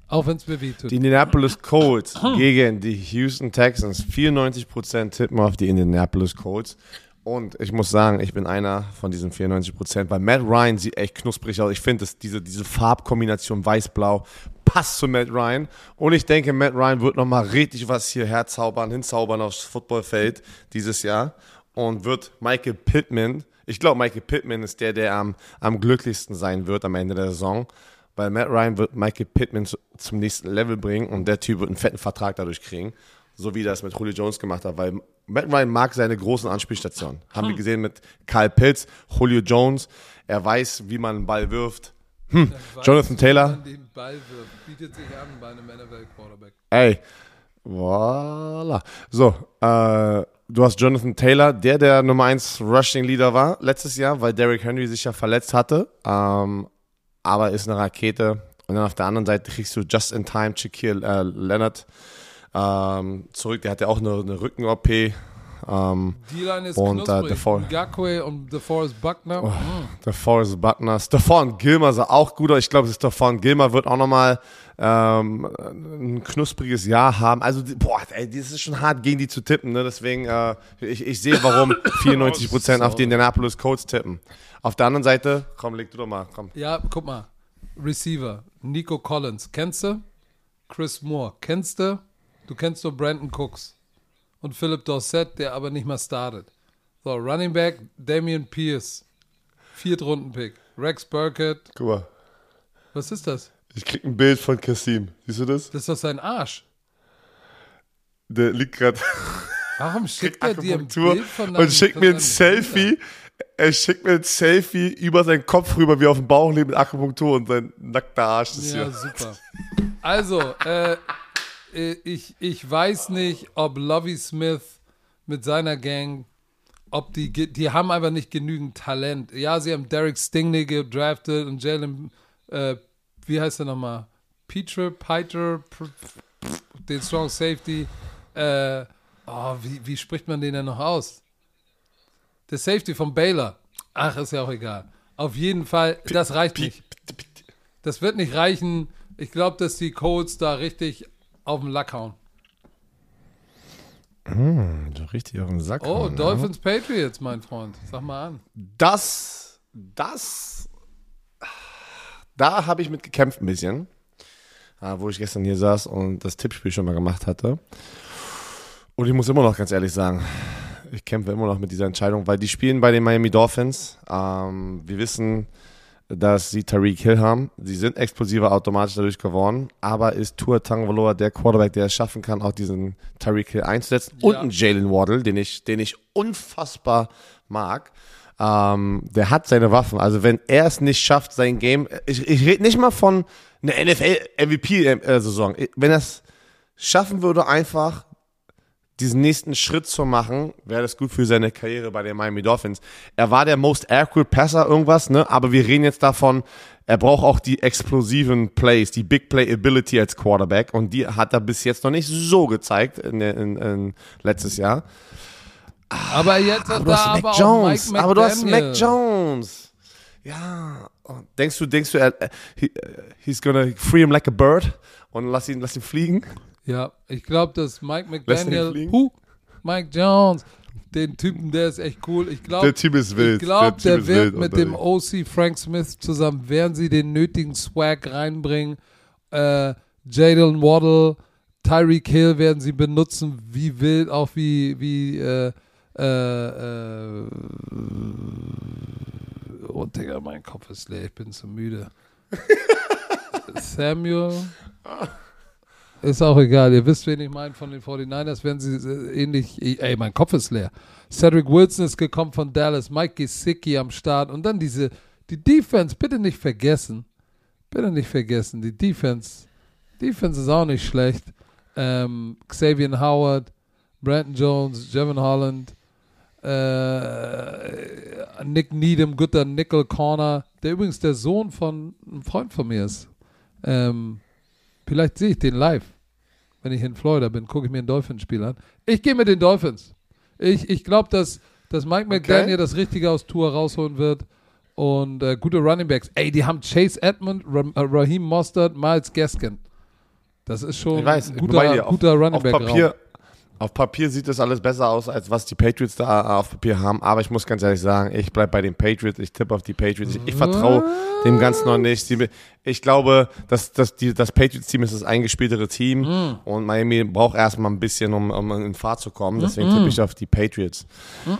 Auch wenn es mir wehtut. Die Indianapolis Colts gegen die Houston Texans. 94% tippen auf die Indianapolis Colts. Und ich muss sagen, ich bin einer von diesen 94%, weil Matt Ryan sieht echt knusprig aus. Ich finde, diese, diese Farbkombination weiß-blau passt zu Matt Ryan. Und ich denke, Matt Ryan wird nochmal richtig was hier herzaubern, hinzaubern aufs Footballfeld dieses Jahr. Und wird Michael Pittman, ich glaube, Michael Pittman ist der, der am, am glücklichsten sein wird am Ende der Saison. Weil Matt Ryan wird Michael Pittman zu, zum nächsten Level bringen und der Typ wird einen fetten Vertrag dadurch kriegen. So wie das mit Julio Jones gemacht hat, weil Matt Ryan mag seine großen Anspielstationen. Haben wir gesehen mit Kyle Pitts, Julio Jones. Er weiß, wie man einen Ball wirft. Hm. Jonathan Taylor. Den Ball wirft, bietet sich an bei einem NFL-Quarterback. Ey, voila. So, äh, du hast Jonathan Taylor, der der Nummer 1 Rushing Leader war letztes Jahr, weil Derrick Henry sich ja verletzt hatte. Ähm, aber ist eine Rakete. Und dann auf der anderen Seite kriegst du just in time Shaquille äh, Leonard ähm, zurück. Der hat ja auch eine, eine Rücken-OP. Ähm, Die Line ist Und, äh, knusprig. DeFore- Ngakwe und DeForest Buckner. Oh. Mm. der Forrest Buckner. Stephon Gilmer sah auch gut aus. Ich glaube, Stephon Gilmer wird auch nochmal ähm, ein knuspriges Jahr haben. Also, boah, ey, das ist schon hart, gegen die zu tippen. Ne? Deswegen, äh, ich, ich sehe, warum 94% auf die Indianapolis Colts tippen. Auf der anderen Seite, komm, leg du doch mal. Komm. Ja, guck mal. Receiver. Nico Collins. Kennst du? Chris Moore. Kennst du? Du kennst nur Brandon Cooks. Und Philip Dorsett, der aber nicht mal startet. So, Running Back. Damian Pierce. Viertrunden-Pick. Rex Burkett. Guck mal. Was ist das? Ich krieg ein Bild von Kassim. Siehst du das? Das ist doch sein Arsch. Der liegt gerade Warum schickt er dir ein Bild von und schickt mir ein Selfie. Er schickt mir ein Selfie über seinen Kopf rüber, wie auf dem Bauch liegt mit Akupunktur und sein nackter Arsch. Das Ja, hier. super. Also, äh, ich, ich weiß nicht, ob Lovey Smith mit seiner Gang, ob die, die haben einfach nicht genügend Talent. Ja, sie haben Derek Stingley gedraftet und Jalen, äh, wie heißt er nochmal? Peter, Peter, den Strong Safety. Äh, oh, wie, wie spricht man den denn noch aus? Der Safety von Baylor. Ach, ist ja auch egal. Auf jeden Fall, das reicht nicht. Das wird nicht reichen. Ich glaube, dass die Colts da richtig auf den Lack hauen. So richtig auf den Sack. Oh, hauen, Dolphins Patriots, mein Freund. Sag mal an. Das, das, da habe ich mit gekämpft ein bisschen, äh, wo ich gestern hier saß und das Tippspiel schon mal gemacht hatte. Und ich muss immer noch ganz ehrlich sagen, ich kämpfe immer noch mit dieser Entscheidung, weil die spielen bei den Miami Dolphins. Ähm, wir wissen, dass sie Tariq Hill haben. Sie sind explosiver automatisch dadurch geworden. Aber ist Tua Tagovailoa der Quarterback, der es schaffen kann, auch diesen Tariq Hill einzusetzen? Und Ja. einen Jalen Waddle, den ich, den ich unfassbar mag. Ähm, der hat seine Waffen. Also wenn er es nicht schafft, sein Game, ich, ich rede nicht mal von einer NFL-MVP-Saison. Wenn er es schaffen würde, einfach diesen nächsten Schritt zu machen, wäre das gut für seine Karriere bei den Miami Dolphins. Er war der most accurate Passer irgendwas, ne? Aber wir reden jetzt davon, er braucht auch die explosiven Plays, die Big Play Ability als Quarterback und die hat er bis jetzt noch nicht so gezeigt in, in, in letztes Jahr. Aber jetzt hat Aber du hast Mac Jones. Aber du hast. Mac Jones. Ja. Denkst du, denkst du, er, er- he, he's gonna free him like a bird und lass ihn, lass ihn fliegen? Ja, ich glaube, dass Mike McDaniel, huh, Mike Jones, den Typen, der ist echt cool. Ich glaube, Typ ist ich glaube, der ist wird wild mit dem. OC Frank Smith zusammen, werden sie den nötigen Swag reinbringen. Äh, Jalen Waddle, Tyreek Hill werden sie benutzen, wie wild, auch wie, wie, äh, äh, äh, Oh, Digga, mein Kopf ist leer, ich bin zu müde. Samuel. Ist auch egal, ihr wisst, wen ich meine von den 49ers, wenn sie äh, ähnlich, ey, mein Kopf ist leer. Cedric Wilson ist gekommen von Dallas, Mike Gesicki am Start und dann diese, die Defense, bitte nicht vergessen, bitte nicht vergessen, die Defense, Defense ist auch nicht schlecht. Ähm, Xavier Howard, Brandon Jones, Jevon Holland, äh, Nick Needham, guter Nickel Corner, der übrigens der Sohn von einem Freund von mir ist. Ähm, vielleicht sehe ich den live. Wenn ich in Florida bin, gucke ich mir ein Dolphins-Spiel an. Ich gehe mit den Dolphins. Ich, ich glaube, dass, dass Mike McDaniel das Richtige aus Tour rausholen wird. Und äh, gute Running Backs. Ey, die haben Chase Edmond, Ra Raheem Mostert, Miles Gaskin. Das ist schon weiß, ein guter, guter Running Back. Papier, auf Papier sieht das alles besser aus, als was die Patriots da äh, auf Papier haben. Aber ich muss ganz ehrlich sagen, ich bleibe bei den Patriots. Ich tippe auf die Patriots. Ich, ich vertraue dem Ganzen noch nicht. Ich glaube, dass, dass die, das Patriots-Team ist das eingespieltere Team. Mm. Und Miami braucht erstmal ein bisschen, um, um in Fahrt zu kommen. Deswegen mm -mm. tippe ich auf die Patriots.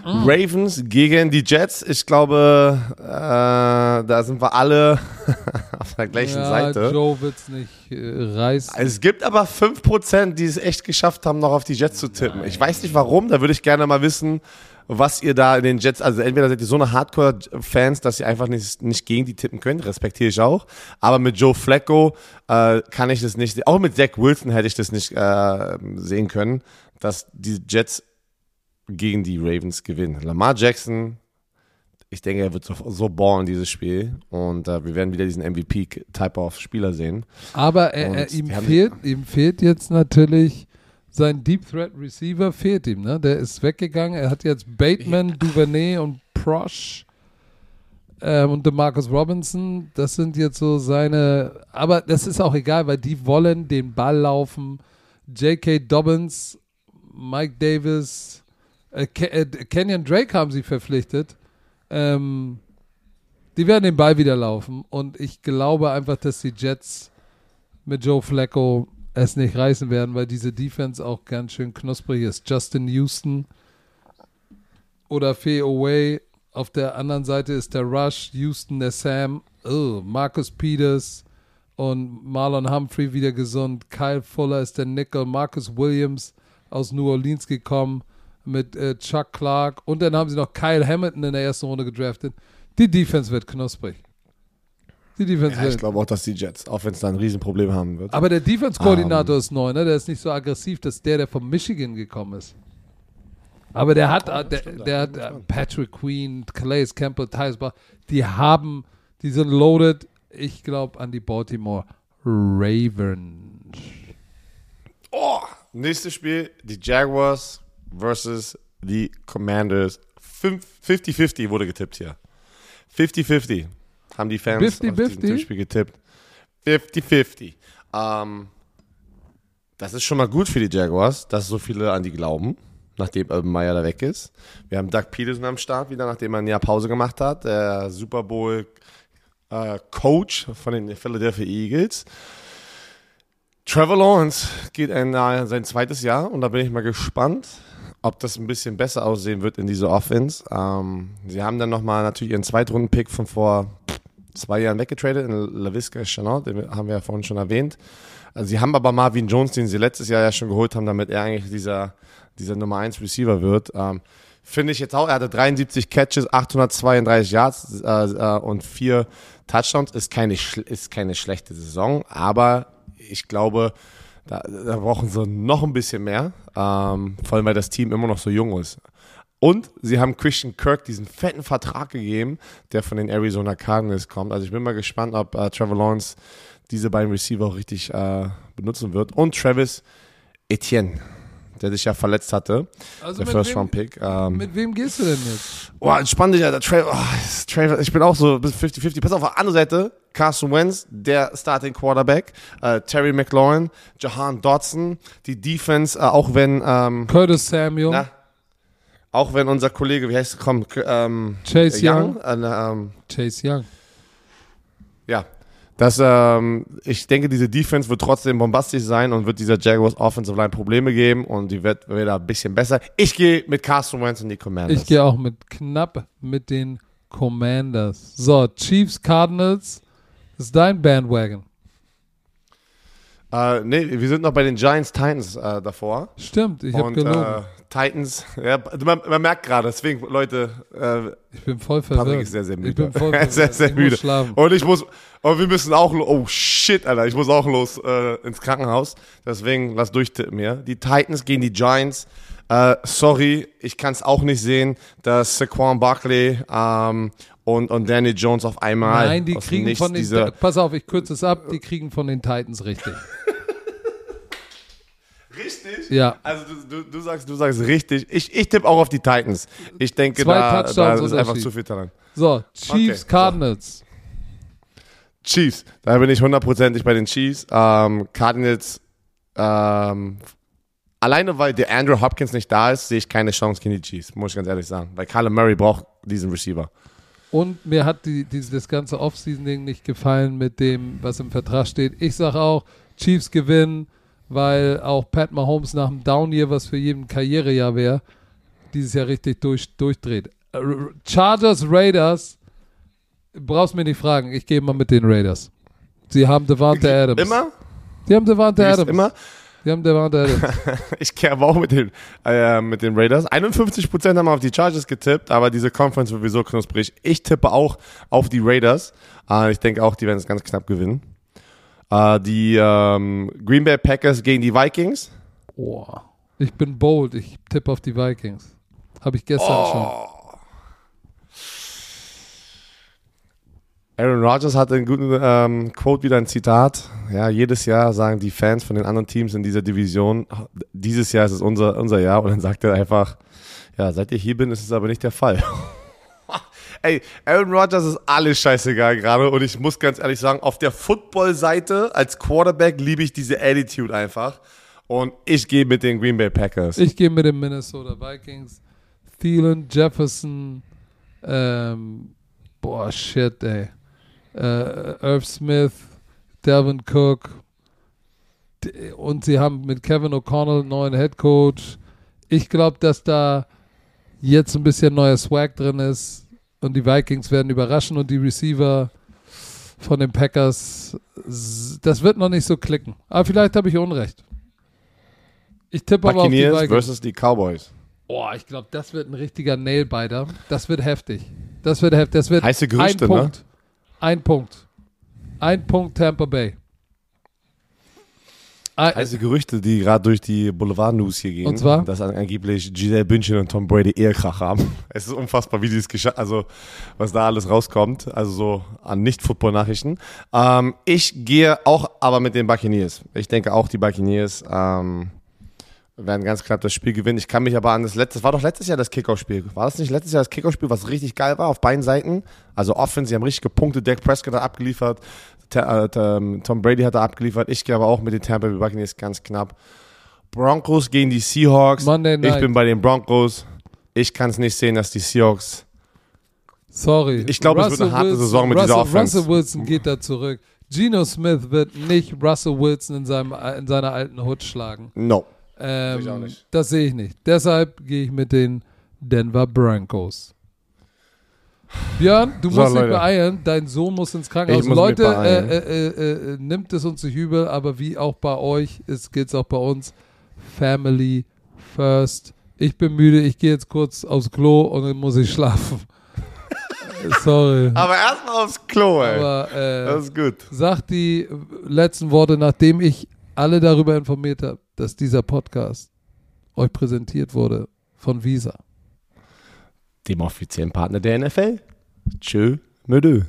Ravens gegen die Jets. Ich glaube, äh, da sind wir alle auf der gleichen ja, Seite. Joe wird's nicht reißen. Es gibt aber 5%, die es echt geschafft haben, noch auf die Jets zu tippen. Nein. Ich weiß nicht warum, da würde ich gerne mal wissen, was ihr da in den Jets, also entweder seid ihr so eine Hardcore-Fans, dass ihr einfach nicht, nicht gegen die tippen könnt, respektiere ich auch. Aber mit Joe Flacco äh, kann ich das nicht, auch mit Zach Wilson hätte ich das nicht äh, sehen können, dass die Jets gegen die Ravens gewinnen. Lamar Jackson, ich denke, er wird so, so ballen, dieses Spiel. Und äh, wir werden wieder diesen MVP-Type of Spieler sehen. Aber er, er, ihm, fehlt, ihm fehlt jetzt natürlich sein Deep Threat Receiver, fehlt ihm. Ne? Der ist weggegangen. Er hat jetzt Bateman, Duvernay und Prosh ähm, und DeMarcus Robinson. Das sind jetzt so seine. Aber das ist auch egal, weil die wollen den Ball laufen. J.K. Dobbins, Mike Davis, äh, äh, Kenyon Drake haben sie verpflichtet. Ähm, die werden den Ball wieder laufen und ich glaube einfach, dass die Jets mit Joe Flacco es nicht reißen werden, weil diese Defense auch ganz schön knusprig ist. Justin Houston oder Fee Away. Auf der anderen Seite ist der Rush, Houston, der Sam, oh, Marcus Peters und Marlon Humphrey wieder gesund. Kyle Fuller ist der Nickel, Marcus Williams aus New Orleans gekommen mit äh, Chuck Clark und dann haben sie noch Kyle Hamilton in der ersten Runde gedraftet. Die Defense wird knusprig. Die Defense ja, wird. Ich glaube auch, dass die Jets, auch wenn es da ein Riesenproblem haben wird. Aber der Defense-Koordinator um. ist neu, ne? Der ist nicht so aggressiv, dass der, der von Michigan gekommen ist. Aber der hat, ja, der, der, der hat äh, Patrick Queen, Calais Campbell, Tyus die haben, die sind loaded, ich glaube, an die Baltimore Ravens. Oh, nächstes Spiel, die Jaguars versus die Commanders. 50-50 wurde getippt hier. 50-50 haben die Fans 50, auf 50? diesem Tippspiel getippt. 50-50. Ähm, das ist schon mal gut für die Jaguars, dass so viele an die glauben, nachdem Urban Meyer da weg ist. Wir haben Doug Peterson am Start wieder, nachdem er ein Jahr Pause gemacht hat. Der Super Bowl äh, Coach von den Philadelphia Eagles. Trevor Lawrence geht in uh, sein zweites Jahr und da bin ich mal gespannt, ob das ein bisschen besser aussehen wird in dieser Offense. Ähm, sie haben dann nochmal natürlich ihren Zweitrunden-Pick von vor zwei Jahren weggetradet in LaVisca Chanel, den haben wir ja vorhin schon erwähnt. Also sie haben aber Marvin Jones, den sie letztes Jahr ja schon geholt haben, damit er eigentlich dieser, dieser Nummer 1 Receiver wird. Ähm, Finde ich jetzt auch, er hatte 73 Catches, 832 Yards äh, äh, und vier Touchdowns. Ist keine, ist keine schlechte Saison, aber ich glaube, da, da brauchen sie noch ein bisschen mehr, ähm, vor allem weil das Team immer noch so jung ist. Und sie haben Christian Kirk diesen fetten Vertrag gegeben, der von den Arizona Cardinals kommt. Also ich bin mal gespannt, ob äh, Trevor Lawrence diese beiden Receiver auch richtig äh, benutzen wird. Und Travis Etienne, der sich ja verletzt hatte. Also der First Round Pick. Ähm, mit wem gehst du denn jetzt? Boah, entspann dich, Alter. Tra oh, Tra ich bin auch so bis 50-50. Pass auf, auf der anderen Seite, Carson Wentz, der Starting Quarterback, äh, Terry McLaurin, Jahan Dodson, die Defense, äh, auch wenn ähm, Curtis Samuel. Na, auch wenn unser Kollege, wie heißt er, komm, ähm, Chase Young. Young äh, ähm, Chase Young. Ja, das, ähm, ich denke, diese Defense wird trotzdem bombastisch sein und wird dieser Jaguars Offensive Line Probleme geben und die wird wieder ein bisschen besser. Ich gehe mit Carson Wentz und die Commanders. Ich gehe auch mit knapp mit den Commanders. So, Chiefs, Cardinals. Ist dein Bandwagon. Äh, nee, wir sind noch bei den Giants Titans äh, davor. Stimmt, ich habe gelogen. äh, Titans, ja, man, man merkt gerade, deswegen, Leute, äh, ich bin voll verwirrt. Patrick ist sehr, sehr müde. Ich bin voll Er ist sehr, verwirrt. sehr ich müde. Schlafen. Und ich muss, und wir müssen auch, oh shit, Alter, ich muss auch los äh, ins Krankenhaus. Deswegen lass durchtippen hier. Die Titans gegen die Giants. Äh, sorry, ich kann es auch nicht sehen, dass Saquon Barkley ähm, und, und Danny Jones auf einmal Nein, die kriegen von den, diese, pass auf, ich kürze es ab, die kriegen von den Titans richtig. Richtig? Ja. Also du, du, du sagst, du sagst richtig. Ich, ich tippe auch auf die Titans. Ich denke, Zwei da, da ist einfach zu viel dran. So, Chiefs, Okay, Cardinals. Chiefs, da bin ich hundertprozentig bei den Chiefs. Ähm, Cardinals, ähm, alleine weil der Andrew Hopkins nicht da ist, sehe ich keine Chance gegen die Chiefs, muss ich ganz ehrlich sagen. Weil Kyler Murray braucht diesen Receiver. Und mir hat die, die, das ganze Offseason-Ding nicht gefallen mit dem, was im Vertrag steht. Ich sage auch, Chiefs gewinnen, weil auch Pat Mahomes nach dem Down-Year, was für jeden Karrierejahr wäre, dieses Jahr richtig durch, durchdreht. Äh, Chargers, Raiders, brauchst mir nicht fragen, ich gehe mal mit den Raiders. Sie haben Devante Adams. Immer? Sie haben Devante Adams. Immer? Sie haben Devante Adams. Ich kehre aber auch mit den, äh, mit den Raiders. 51% haben auf die Chargers getippt, aber diese Conference wird sowieso knusprig. Ich tippe auch auf die Raiders. Äh, ich denke auch, die werden es ganz knapp gewinnen. Äh, die ähm, Green Bay Packers gegen die Vikings. Boah. Ich bin bold, ich tippe auf die Vikings. Habe ich gestern Oh. schon. Aaron Rodgers hatte einen guten ähm, Quote, wieder ein Zitat. Ja, jedes Jahr sagen die Fans von den anderen Teams in dieser Division, dieses Jahr ist es unser, unser Jahr. Und dann sagt er einfach, ja, seit ich hier bin, ist es aber nicht der Fall. Ey, Aaron Rodgers ist alles scheißegal gerade. Und ich muss ganz ehrlich sagen, auf der Football-Seite als Quarterback liebe ich diese Attitude einfach. Und ich gehe mit den Green Bay Packers. Ich gehe mit den Minnesota Vikings. Thielen, Jefferson, ähm, boah, shit, ey. Äh, Irv Smith, Devin Cook. Und sie haben mit Kevin O'Connell einen neuen Head Coach. Ich glaube, dass da jetzt ein bisschen neuer Swag drin ist. Und die Vikings werden überraschen und die Receiver von den Packers, das wird noch nicht so klicken. Aber vielleicht habe ich Unrecht. Ich tippe aber auf die Vikings. versus die Cowboys. Boah, ich glaube, das wird ein richtiger Nailbiter. Das wird heftig. Das wird heftig. Das wird Heiße Gerüchte, ein ne? Punkt. Ein Punkt. Ein Punkt Tampa Bay. Ein, heiße Gerüchte, die gerade durch die Boulevard-News hier gehen. Und zwar? Dass angeblich Giselle Bündchen und Tom Brady Ehekrach haben. Es ist unfassbar, wie die es geschafft also was da alles rauskommt. Also so an Nicht-Football-Nachrichten. Ähm, ich gehe auch aber mit den Buccaneers. Ich denke auch, die Buccaneers ähm, werden ganz knapp das Spiel gewinnen. Ich kann mich aber an das letzte, das war doch letztes Jahr das Kickoff-Spiel. War das nicht letztes Jahr das Kickoff-Spiel, was richtig geil war auf beiden Seiten? Also Offense, sie haben richtig gepunktet, Dak Prescott hat abgeliefert, Tom Brady hat da abgeliefert. Ich gehe aber auch mit den Tampa Bay Buccaneers ganz knapp. Broncos gegen die Seahawks. Monday Ich Night. bin bei den Broncos. Ich kann es nicht sehen, dass die Seahawks. Sorry. Ich glaube, es wird eine harte Saison mit dieser Russell, Offense. Russell Wilson geht da zurück. Geno Smith wird nicht Russell Wilson in, seinem, in seiner alten Hut schlagen. No. Ähm, Ich auch nicht. Das sehe ich nicht. Deshalb gehe ich mit den Denver Broncos. Björn, du So, musst dich beeilen. Dein Sohn muss ins Krankenhaus. Muss Leute, äh, äh, äh, äh, nimmt es uns nicht übel, aber wie auch bei euch, geht es auch bei uns. Family first. Ich bin müde, ich gehe jetzt kurz aufs Klo und dann muss ich schlafen. Sorry. Aber erstmal aufs Klo, ey. Aber äh, das ist gut. sag die letzten Worte, nachdem ich alle darüber informiert habe, dass dieser Podcast euch präsentiert wurde von Visa. Dem offiziellen Partner der NFL. Tschö, Mödö.